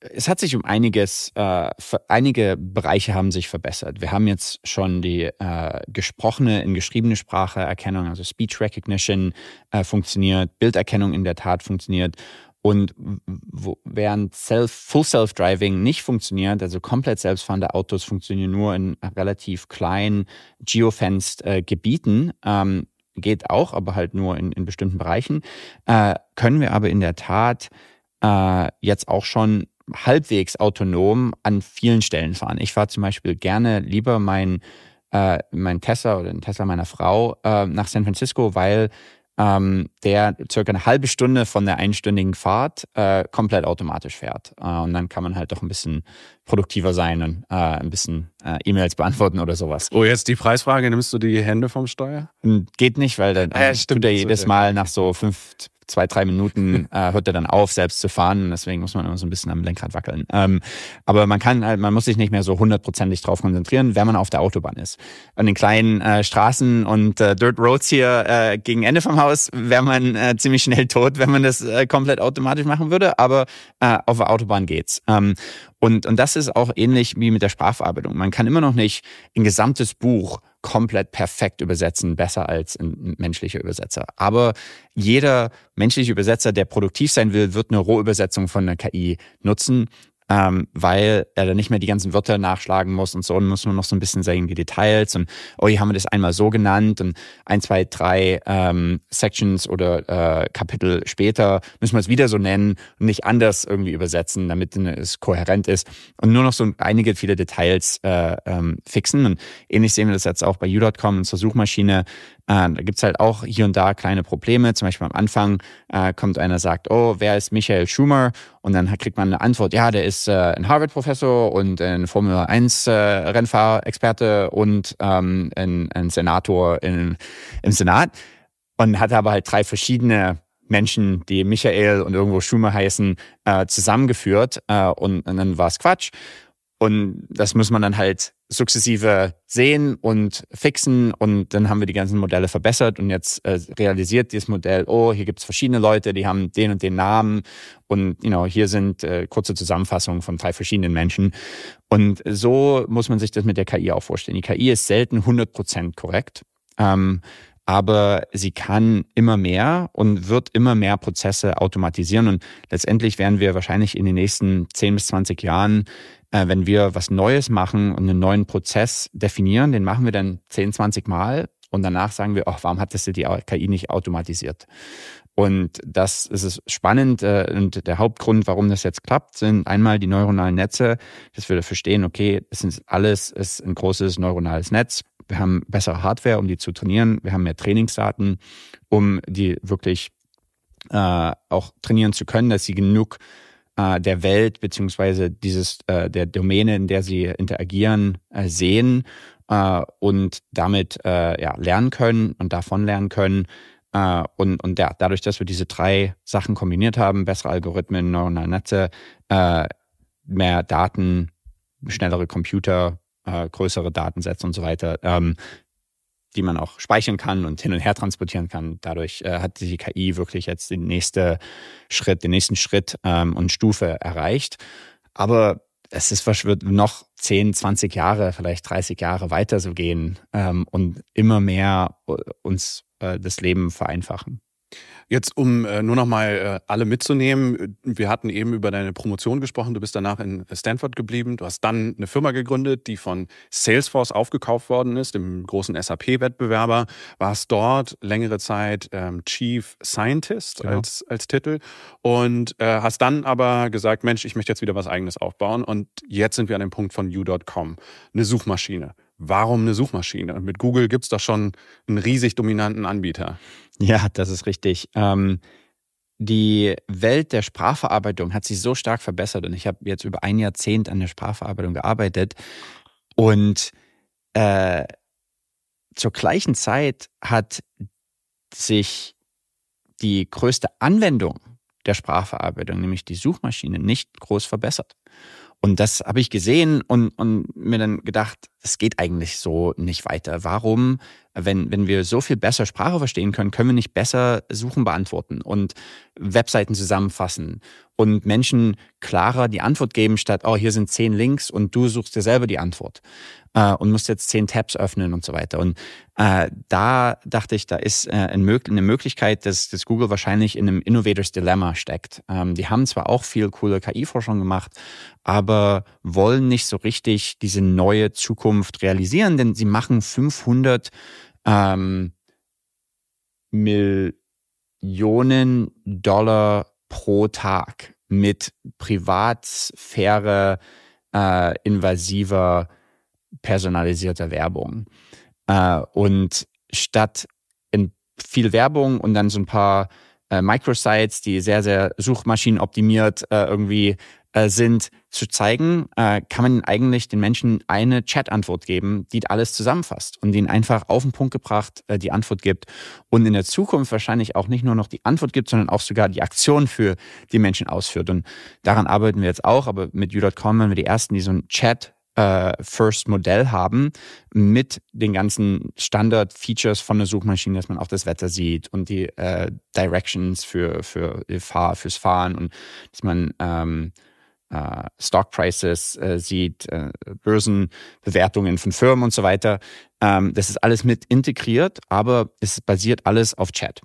es hat sich um einiges, äh, einige Bereiche haben sich verbessert. Wir haben jetzt schon die äh, gesprochene in geschriebene Sprache Erkennung, also Speech Recognition äh, funktioniert, Bilderkennung in der Tat funktioniert. Und wo, während Self, Full Self-Driving nicht funktioniert, also komplett selbstfahrende Autos funktionieren nur in relativ kleinen geofenced äh, Gebieten, ähm, geht auch, aber halt nur in, in bestimmten Bereichen, äh, können wir aber in der Tat äh, jetzt auch schon halbwegs autonom an vielen Stellen fahren. Ich fahre zum Beispiel gerne lieber mein, äh, mein Tesla oder den Tesla meiner Frau äh, nach San Francisco, weil ähm, der circa eine halbe Stunde von der einstündigen Fahrt äh, komplett automatisch fährt. Äh, und dann kann man halt doch ein bisschen produktiver sein und äh, ein bisschen äh, E-Mails beantworten oder sowas. Oh, jetzt die Preisfrage, nimmst du die Hände vom Steuer? Geht nicht, weil dann äh, tut er jedes Mal nach so fünf zwei, drei Minuten äh, hört er dann auf, selbst zu fahren. Deswegen muss man immer so ein bisschen am Lenkrad wackeln. Ähm, aber man kann halt, man muss sich nicht mehr so hundertprozentig drauf konzentrieren, wenn man auf der Autobahn ist. An den kleinen äh, Straßen und äh, Dirt Roads hier äh, gegen Ende vom Haus wäre man äh, ziemlich schnell tot, wenn man das äh, komplett automatisch machen würde. Aber äh, auf der Autobahn geht's. Ähm, und, und das ist auch ähnlich wie mit der Sprachverarbeitung. Man kann immer noch nicht ein gesamtes Buch komplett perfekt übersetzen, besser als ein menschlicher Übersetzer. Aber jeder menschliche Übersetzer, der produktiv sein will, wird eine Rohübersetzung von einer KI nutzen ähm, weil er dann nicht mehr die ganzen Wörter nachschlagen muss und so und muss man noch so ein bisschen sagen, die Details und oh, hier haben wir das einmal so genannt und ein, zwei, drei ähm, Sections oder äh, Kapitel später müssen wir es wieder so nennen und nicht anders irgendwie übersetzen, damit es kohärent ist und nur noch so einige viele Details äh, ähm, fixen. Und ähnlich sehen wir das jetzt auch bei U.com zur Suchmaschine, äh, da gibt's halt auch hier und da kleine Probleme. Zum Beispiel am Anfang äh, kommt einer, sagt, oh, wer ist Michael Schumer? Und dann kriegt man eine Antwort, ja, der ist äh, ein Harvard-Professor und ein Formel 1-Rennfahrexperte und ähm, ein, ein Senator in, im Senat. Und hat aber halt drei verschiedene Menschen, die Michael und irgendwo Schumer heißen, äh, zusammengeführt äh, und, und dann war es Quatsch. Und das muss man dann halt sukzessive sehen und fixen und dann haben wir die ganzen Modelle verbessert und jetzt äh, realisiert dieses Modell, oh, hier gibt es verschiedene Leute, die haben den und den Namen und you know, hier sind äh, kurze Zusammenfassungen von drei verschiedenen Menschen. Und so muss man sich das mit der KI auch vorstellen. Die KI ist selten 100% korrekt. Ähm, aber sie kann immer mehr und wird immer mehr Prozesse automatisieren. Und letztendlich werden wir wahrscheinlich in den nächsten 10 bis 20 Jahren äh, wenn wir was Neues machen und einen neuen Prozess definieren, den machen wir dann 10, 20 Mal und danach sagen wir, oh, warum hat das die KI nicht automatisiert? Und das ist spannend äh, und der Hauptgrund, warum das jetzt klappt, sind einmal die neuronalen Netze, dass wir verstehen, okay, es ist alles ist ein großes neuronales Netz. Wir haben bessere Hardware, um die zu trainieren. Wir haben mehr Trainingsdaten, um die wirklich äh, auch trainieren zu können, dass sie genug äh, der Welt beziehungsweise dieses äh, der Domäne, in der sie interagieren, äh, sehen äh, und damit äh, ja, lernen können und davon lernen können. Äh, und und ja, dadurch, dass wir diese drei Sachen kombiniert haben, bessere Algorithmen, neuronale Netze, äh, mehr Daten, schnellere Computer, äh, größere Datensätze und so weiter, ähm, die man auch speichern kann und hin und her transportieren kann. Dadurch äh, hat die KI wirklich jetzt den nächsten Schritt, den nächsten Schritt ähm, und Stufe erreicht. Aber es ist, wird noch 10, 20 Jahre, vielleicht 30 Jahre weiter so gehen ähm, und immer mehr äh, uns äh, das Leben vereinfachen. Jetzt, um äh, nur noch mal äh, alle mitzunehmen, wir hatten eben über deine Promotion gesprochen. Du bist danach in Stanford geblieben. Du hast dann eine Firma gegründet, die von Salesforce aufgekauft worden ist, dem großen SAP-Wettbewerber. Warst dort längere Zeit ähm, Chief Scientist genau. als, als Titel und äh, hast dann aber gesagt, Mensch, ich möchte jetzt wieder was Eigenes aufbauen. Und jetzt sind wir an dem Punkt von you.com, eine Suchmaschine warum eine Suchmaschine? Und mit Google gibt es doch schon einen riesig dominanten Anbieter. Ja, das ist richtig. Ähm, die Welt der Sprachverarbeitung hat sich so stark verbessert und ich habe jetzt über ein Jahrzehnt an der Sprachverarbeitung gearbeitet und äh, zur gleichen Zeit hat sich die größte Anwendung der Sprachverarbeitung, nämlich die Suchmaschine, nicht groß verbessert. Und das habe ich gesehen und, und mir dann gedacht, es geht eigentlich so nicht weiter. Warum, wenn, wenn wir so viel besser Sprache verstehen können, können wir nicht besser Suchen beantworten und Webseiten zusammenfassen und Menschen klarer die Antwort geben, statt, oh, hier sind zehn Links und du suchst dir selber die Antwort äh, und musst jetzt zehn Tabs öffnen und so weiter. Und äh, da dachte ich, da ist äh, eine Möglichkeit, dass, dass Google wahrscheinlich in einem Innovators Dilemma steckt. Ähm, die haben zwar auch viel coole KI-Forschung gemacht, aber wollen nicht so richtig diese neue Zukunft realisieren, denn sie machen 500 ähm, Millionen Dollar pro Tag mit Privatsphäre äh, invasiver personalisierter Werbung. Äh, und statt viel Werbung und dann so ein paar äh, Microsites, die sehr, sehr suchmaschinenoptimiert äh, irgendwie äh, sind, zu zeigen, äh, kann man eigentlich den Menschen eine Chat-Antwort geben, die alles zusammenfasst und ihnen einfach auf den Punkt gebracht äh, die Antwort gibt und in der Zukunft wahrscheinlich auch nicht nur noch die Antwort gibt, sondern auch sogar die Aktion für die Menschen ausführt. Und daran arbeiten wir jetzt auch, aber mit U.com waren wir die Ersten, die so ein Chat äh, First Modell haben mit den ganzen Standard-Features von der Suchmaschine, dass man auch das Wetter sieht und die äh, Directions für, für Fahr, fürs Fahren und dass man ähm, äh, Stock Prices äh, sieht, äh, Börsenbewertungen von Firmen und so weiter. Ähm, das ist alles mit integriert, aber es basiert alles auf Chat.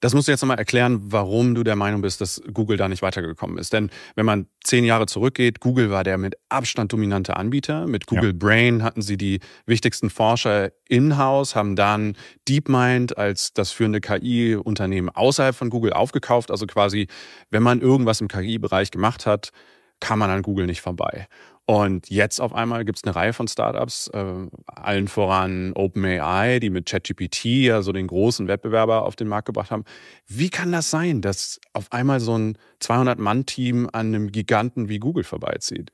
Das musst du jetzt nochmal erklären, warum du der Meinung bist, dass Google da nicht weitergekommen ist. Denn wenn man zehn Jahre zurückgeht, Google war der mit Abstand dominante Anbieter. Mit Google ja. Brain hatten sie die wichtigsten Forscher in-house, haben dann DeepMind als das führende KI-Unternehmen außerhalb von Google aufgekauft. Also quasi, wenn man irgendwas im KI-Bereich gemacht hat, kam man an Google nicht vorbei. Und jetzt auf einmal gibt es eine Reihe von Startups, äh, allen voran OpenAI, die mit ChatGPT ja so den großen Wettbewerber auf den Markt gebracht haben. Wie kann das sein, dass auf einmal so ein 200-Mann-Team an einem Giganten wie Google vorbeizieht?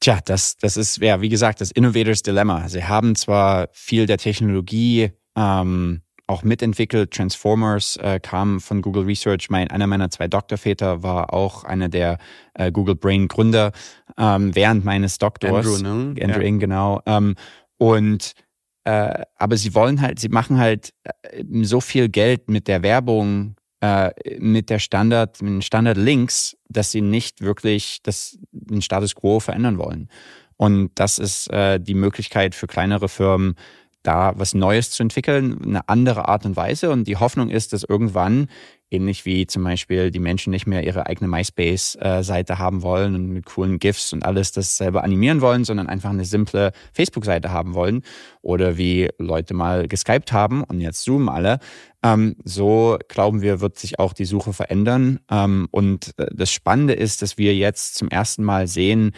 Tja, das, das ist, ja, wie gesagt, das Innovators Dilemma. Sie haben zwar viel der Technologie ähm, auch mitentwickelt. Transformers äh, kam von Google Research. Mein, einer meiner zwei Doktorväter war auch einer der äh, Google Brain Gründer ähm, während meines Doktors. Andrew, ne? Andrew ja. Ng, genau. Ähm, und äh, aber sie wollen halt, sie machen halt äh, so viel Geld mit der Werbung, äh, mit der Standard, mit den Standard Links, dass sie nicht wirklich das, den Status quo verändern wollen. Und das ist äh, die Möglichkeit für kleinere Firmen, da was Neues zu entwickeln, eine andere Art und Weise. Und die Hoffnung ist, dass irgendwann Ähnlich wie zum Beispiel die Menschen nicht mehr ihre eigene MySpace-Seite haben wollen und mit coolen GIFs und alles das selber animieren wollen, sondern einfach eine simple Facebook-Seite haben wollen. Oder wie Leute mal geskypt haben und jetzt zoomen alle. Ähm, so glauben wir, wird sich auch die Suche verändern. Ähm, und äh, das Spannende ist, dass wir jetzt zum ersten Mal sehen,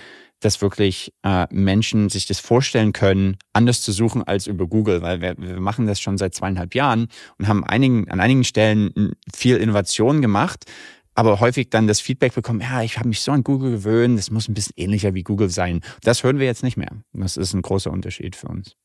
dass wirklich äh, Menschen sich das vorstellen können, anders zu suchen als über Google, weil wir, wir machen das schon seit zweieinhalb Jahren und haben einigen, an einigen Stellen viel Innovation gemacht, aber häufig dann das Feedback bekommen, ja, ich habe mich so an Google gewöhnt, das muss ein bisschen ähnlicher wie Google sein. Das hören wir jetzt nicht mehr. Das ist ein großer Unterschied für uns.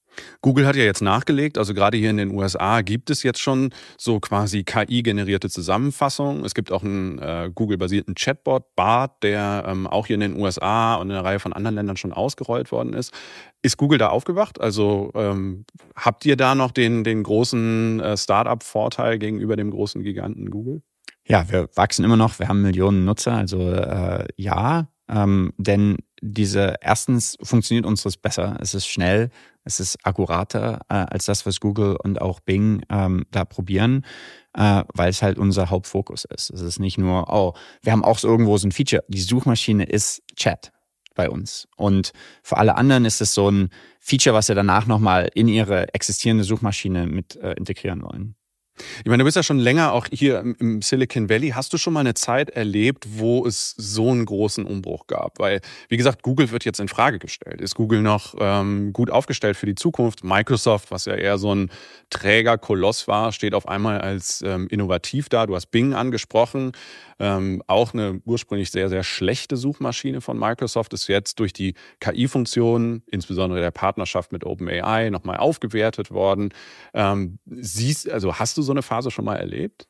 Google hat ja jetzt nachgelegt, also gerade hier in den USA gibt es jetzt schon so quasi KI-generierte Zusammenfassungen. Es gibt auch einen äh, Google-basierten Chatbot, BART, der ähm, auch hier in den USA und in einer Reihe von anderen Ländern schon ausgerollt worden ist. Ist Google da aufgewacht? Also ähm, habt ihr da noch den, den großen äh, Startup-Vorteil gegenüber dem großen Giganten Google? Ja, wir wachsen immer noch, wir haben Millionen Nutzer, also äh, ja, ähm, denn diese erstens funktioniert unseres besser. Es ist schnell, es ist akkurater äh, als das, was Google und auch Bing ähm, da probieren, äh, weil es halt unser Hauptfokus ist. Es ist nicht nur, oh, wir haben auch so irgendwo so ein Feature. Die Suchmaschine ist Chat bei uns. Und für alle anderen ist es so ein Feature, was sie danach nochmal in ihre existierende Suchmaschine mit äh, integrieren wollen. Ich meine, du bist ja schon länger auch hier im Silicon Valley. Hast du schon mal eine Zeit erlebt, wo es so einen großen Umbruch gab? Weil, wie gesagt, Google wird jetzt in Frage gestellt. Ist Google noch ähm, gut aufgestellt für die Zukunft? Microsoft, was ja eher so ein Trägerkoloss war, steht auf einmal als ähm, innovativ da. Du hast Bing angesprochen. Ähm, auch eine ursprünglich sehr, sehr schlechte Suchmaschine von Microsoft ist jetzt durch die KI-Funktionen, insbesondere der Partnerschaft mit OpenAI, nochmal aufgewertet worden. Ähm, siehst, also hast du so eine Phase schon mal erlebt?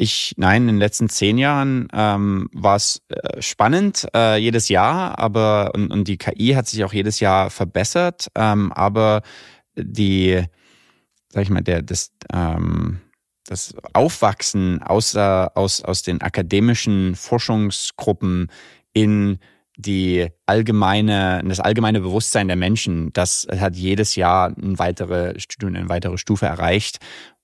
Ich, nein, in den letzten zehn Jahren ähm, war es äh, spannend, äh, jedes Jahr, aber und, und die KI hat sich auch jedes Jahr verbessert, ähm, aber die, sag ich mal, der, das, ähm, das Aufwachsen aus, aus, aus den akademischen Forschungsgruppen in die allgemeine, das allgemeine Bewusstsein der Menschen, das hat jedes Jahr eine weitere, eine weitere Stufe erreicht.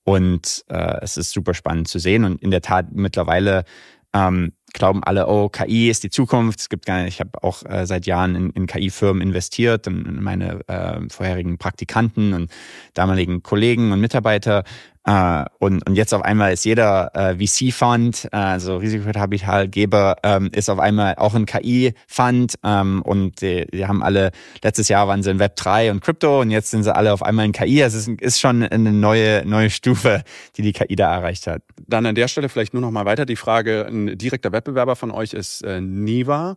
Und äh, es ist super spannend zu sehen. Und in der Tat mittlerweile ähm, glauben alle, oh, KI ist die Zukunft. Es gibt gar nicht, ich habe auch äh, seit Jahren in, in KI-Firmen investiert und meine äh, vorherigen Praktikanten und damaligen Kollegen und Mitarbeiter äh, und, und jetzt auf einmal ist jeder äh, VC-Fund, äh, also Risikokapitalgeber, ähm, ist auf einmal auch ein KI-Fund ähm, und die, die haben alle, letztes Jahr waren sie in Web 3 und Krypto und jetzt sind sie alle auf einmal in KI. Also es ist, schon eine neue, neue Stufe, die die KI da erreicht hat. Dann an der Stelle vielleicht nur noch mal weiter die Frage, ein direkter Wettbewerber von euch ist äh, Niva,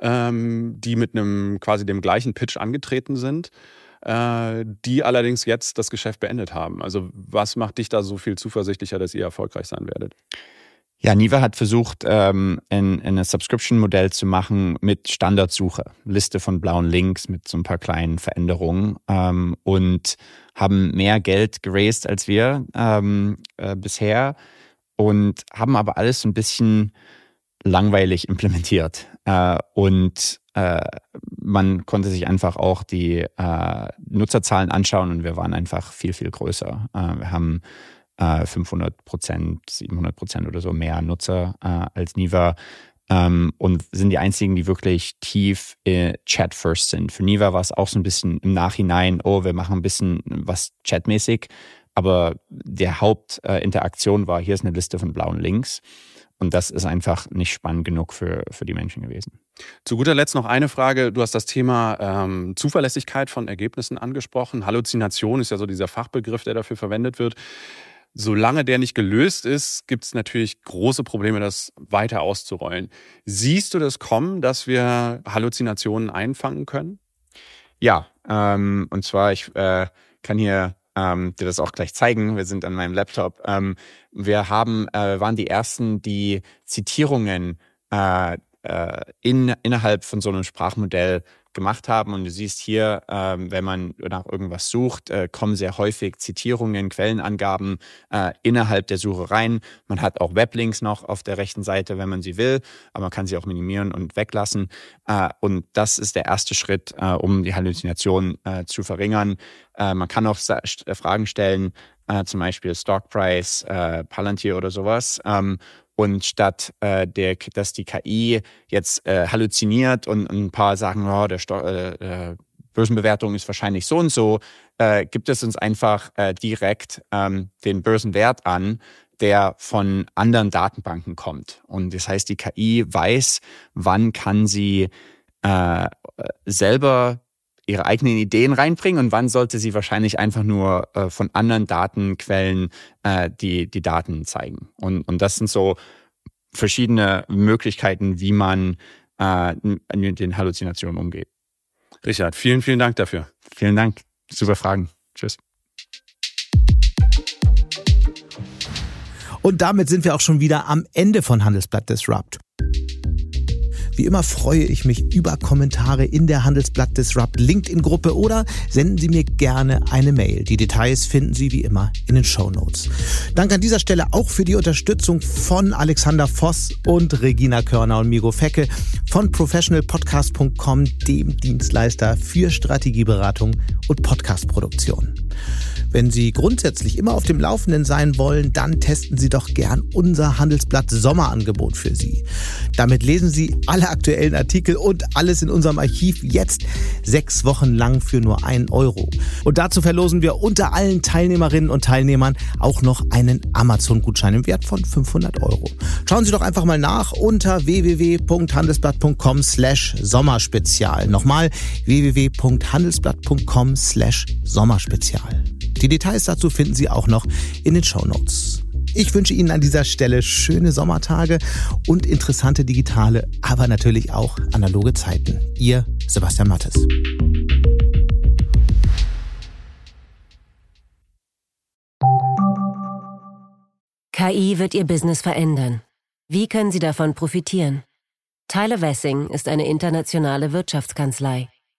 ähm, die mit einem quasi dem gleichen Pitch angetreten sind. Äh, die allerdings jetzt das Geschäft beendet haben. Also was macht dich da so viel zuversichtlicher, dass ihr erfolgreich sein werdet? Ja, Niva hat versucht, ähm, ein, ein Subscription-Modell zu machen mit Standardsuche, Liste von blauen Links mit so ein paar kleinen Veränderungen ähm, und haben mehr Geld geraced als wir ähm, äh, bisher und haben aber alles so ein bisschen langweilig implementiert. Äh, und äh, man konnte sich einfach auch die äh, Nutzerzahlen anschauen und wir waren einfach viel, viel größer. Äh, wir haben 500 äh, Prozent, 700 Prozent oder so mehr Nutzer äh, als Niva ähm, und sind die einzigen, die wirklich tief Chat first sind. Für Niva war es auch so ein bisschen im Nachhinein, oh, wir machen ein bisschen was chatmäßig, aber der Hauptinteraktion war, hier ist eine Liste von blauen Links. Und das ist einfach nicht spannend genug für, für die Menschen gewesen. Zu guter Letzt noch eine Frage. Du hast das Thema ähm, Zuverlässigkeit von Ergebnissen angesprochen. Halluzination ist ja so dieser Fachbegriff, der dafür verwendet wird. Solange der nicht gelöst ist, gibt es natürlich große Probleme, das weiter auszurollen. Siehst du das kommen, dass wir Halluzinationen einfangen können? Ja, ähm, und zwar, ich äh, kann hier ähm, dir das auch gleich zeigen. Wir sind an meinem Laptop. Ähm, wir haben, äh, waren die ersten, die Zitierungen äh, äh, in, innerhalb von so einem Sprachmodell gemacht haben. Und du siehst hier, ähm, wenn man nach irgendwas sucht, äh, kommen sehr häufig Zitierungen, Quellenangaben äh, innerhalb der Suche rein. Man hat auch Weblinks noch auf der rechten Seite, wenn man sie will, aber man kann sie auch minimieren und weglassen. Äh, und das ist der erste Schritt, äh, um die Halluzination äh, zu verringern. Äh, man kann auch Fragen stellen, zum Beispiel Stock Price, Palantir oder sowas. Ähm, und statt äh, der, dass die KI jetzt äh, halluziniert und, und, ein paar sagen, oh, der Sto äh, Börsenbewertung ist wahrscheinlich so und so, äh, gibt es uns einfach äh, direkt ähm, den Börsenwert an, der von anderen Datenbanken kommt. Und das heißt, die KI weiß, wann kann sie äh, selber ihre eigenen Ideen reinbringen und wann sollte sie wahrscheinlich einfach nur äh, von anderen Datenquellen äh, die, die Daten zeigen. Und, und das sind so verschiedene Möglichkeiten, wie man äh, mit den Halluzinationen umgeht. Richard, vielen, vielen Dank dafür. Vielen Dank. Super Fragen. Tschüss. Und damit sind wir auch schon wieder am Ende von Handelsblatt Disrupt. Wie immer freue ich mich über Kommentare in der Handelsblatt Disrupt LinkedIn-Gruppe oder senden Sie mir gerne eine Mail. Die Details finden Sie wie immer in den Show Notes. Danke an dieser Stelle auch für die Unterstützung von Alexander Voss und Regina Körner und Migo Fecke von professionalpodcast.com, dem Dienstleister für Strategieberatung und Podcastproduktion. Wenn Sie grundsätzlich immer auf dem Laufenden sein wollen, dann testen Sie doch gern unser Handelsblatt Sommerangebot für Sie. Damit lesen Sie alle aktuellen Artikel und alles in unserem Archiv jetzt sechs Wochen lang für nur einen Euro. Und dazu verlosen wir unter allen Teilnehmerinnen und Teilnehmern auch noch einen Amazon-Gutschein im Wert von 500 Euro. Schauen Sie doch einfach mal nach unter www.handelsblatt.com slash Sommerspezial. Nochmal www.handelsblatt.com slash Sommerspezial. Die Details dazu finden Sie auch noch in den Show Notes. Ich wünsche Ihnen an dieser Stelle schöne Sommertage und interessante digitale, aber natürlich auch analoge Zeiten. Ihr Sebastian Mattes. KI wird Ihr Business verändern. Wie können Sie davon profitieren? Tyler Wessing ist eine internationale Wirtschaftskanzlei.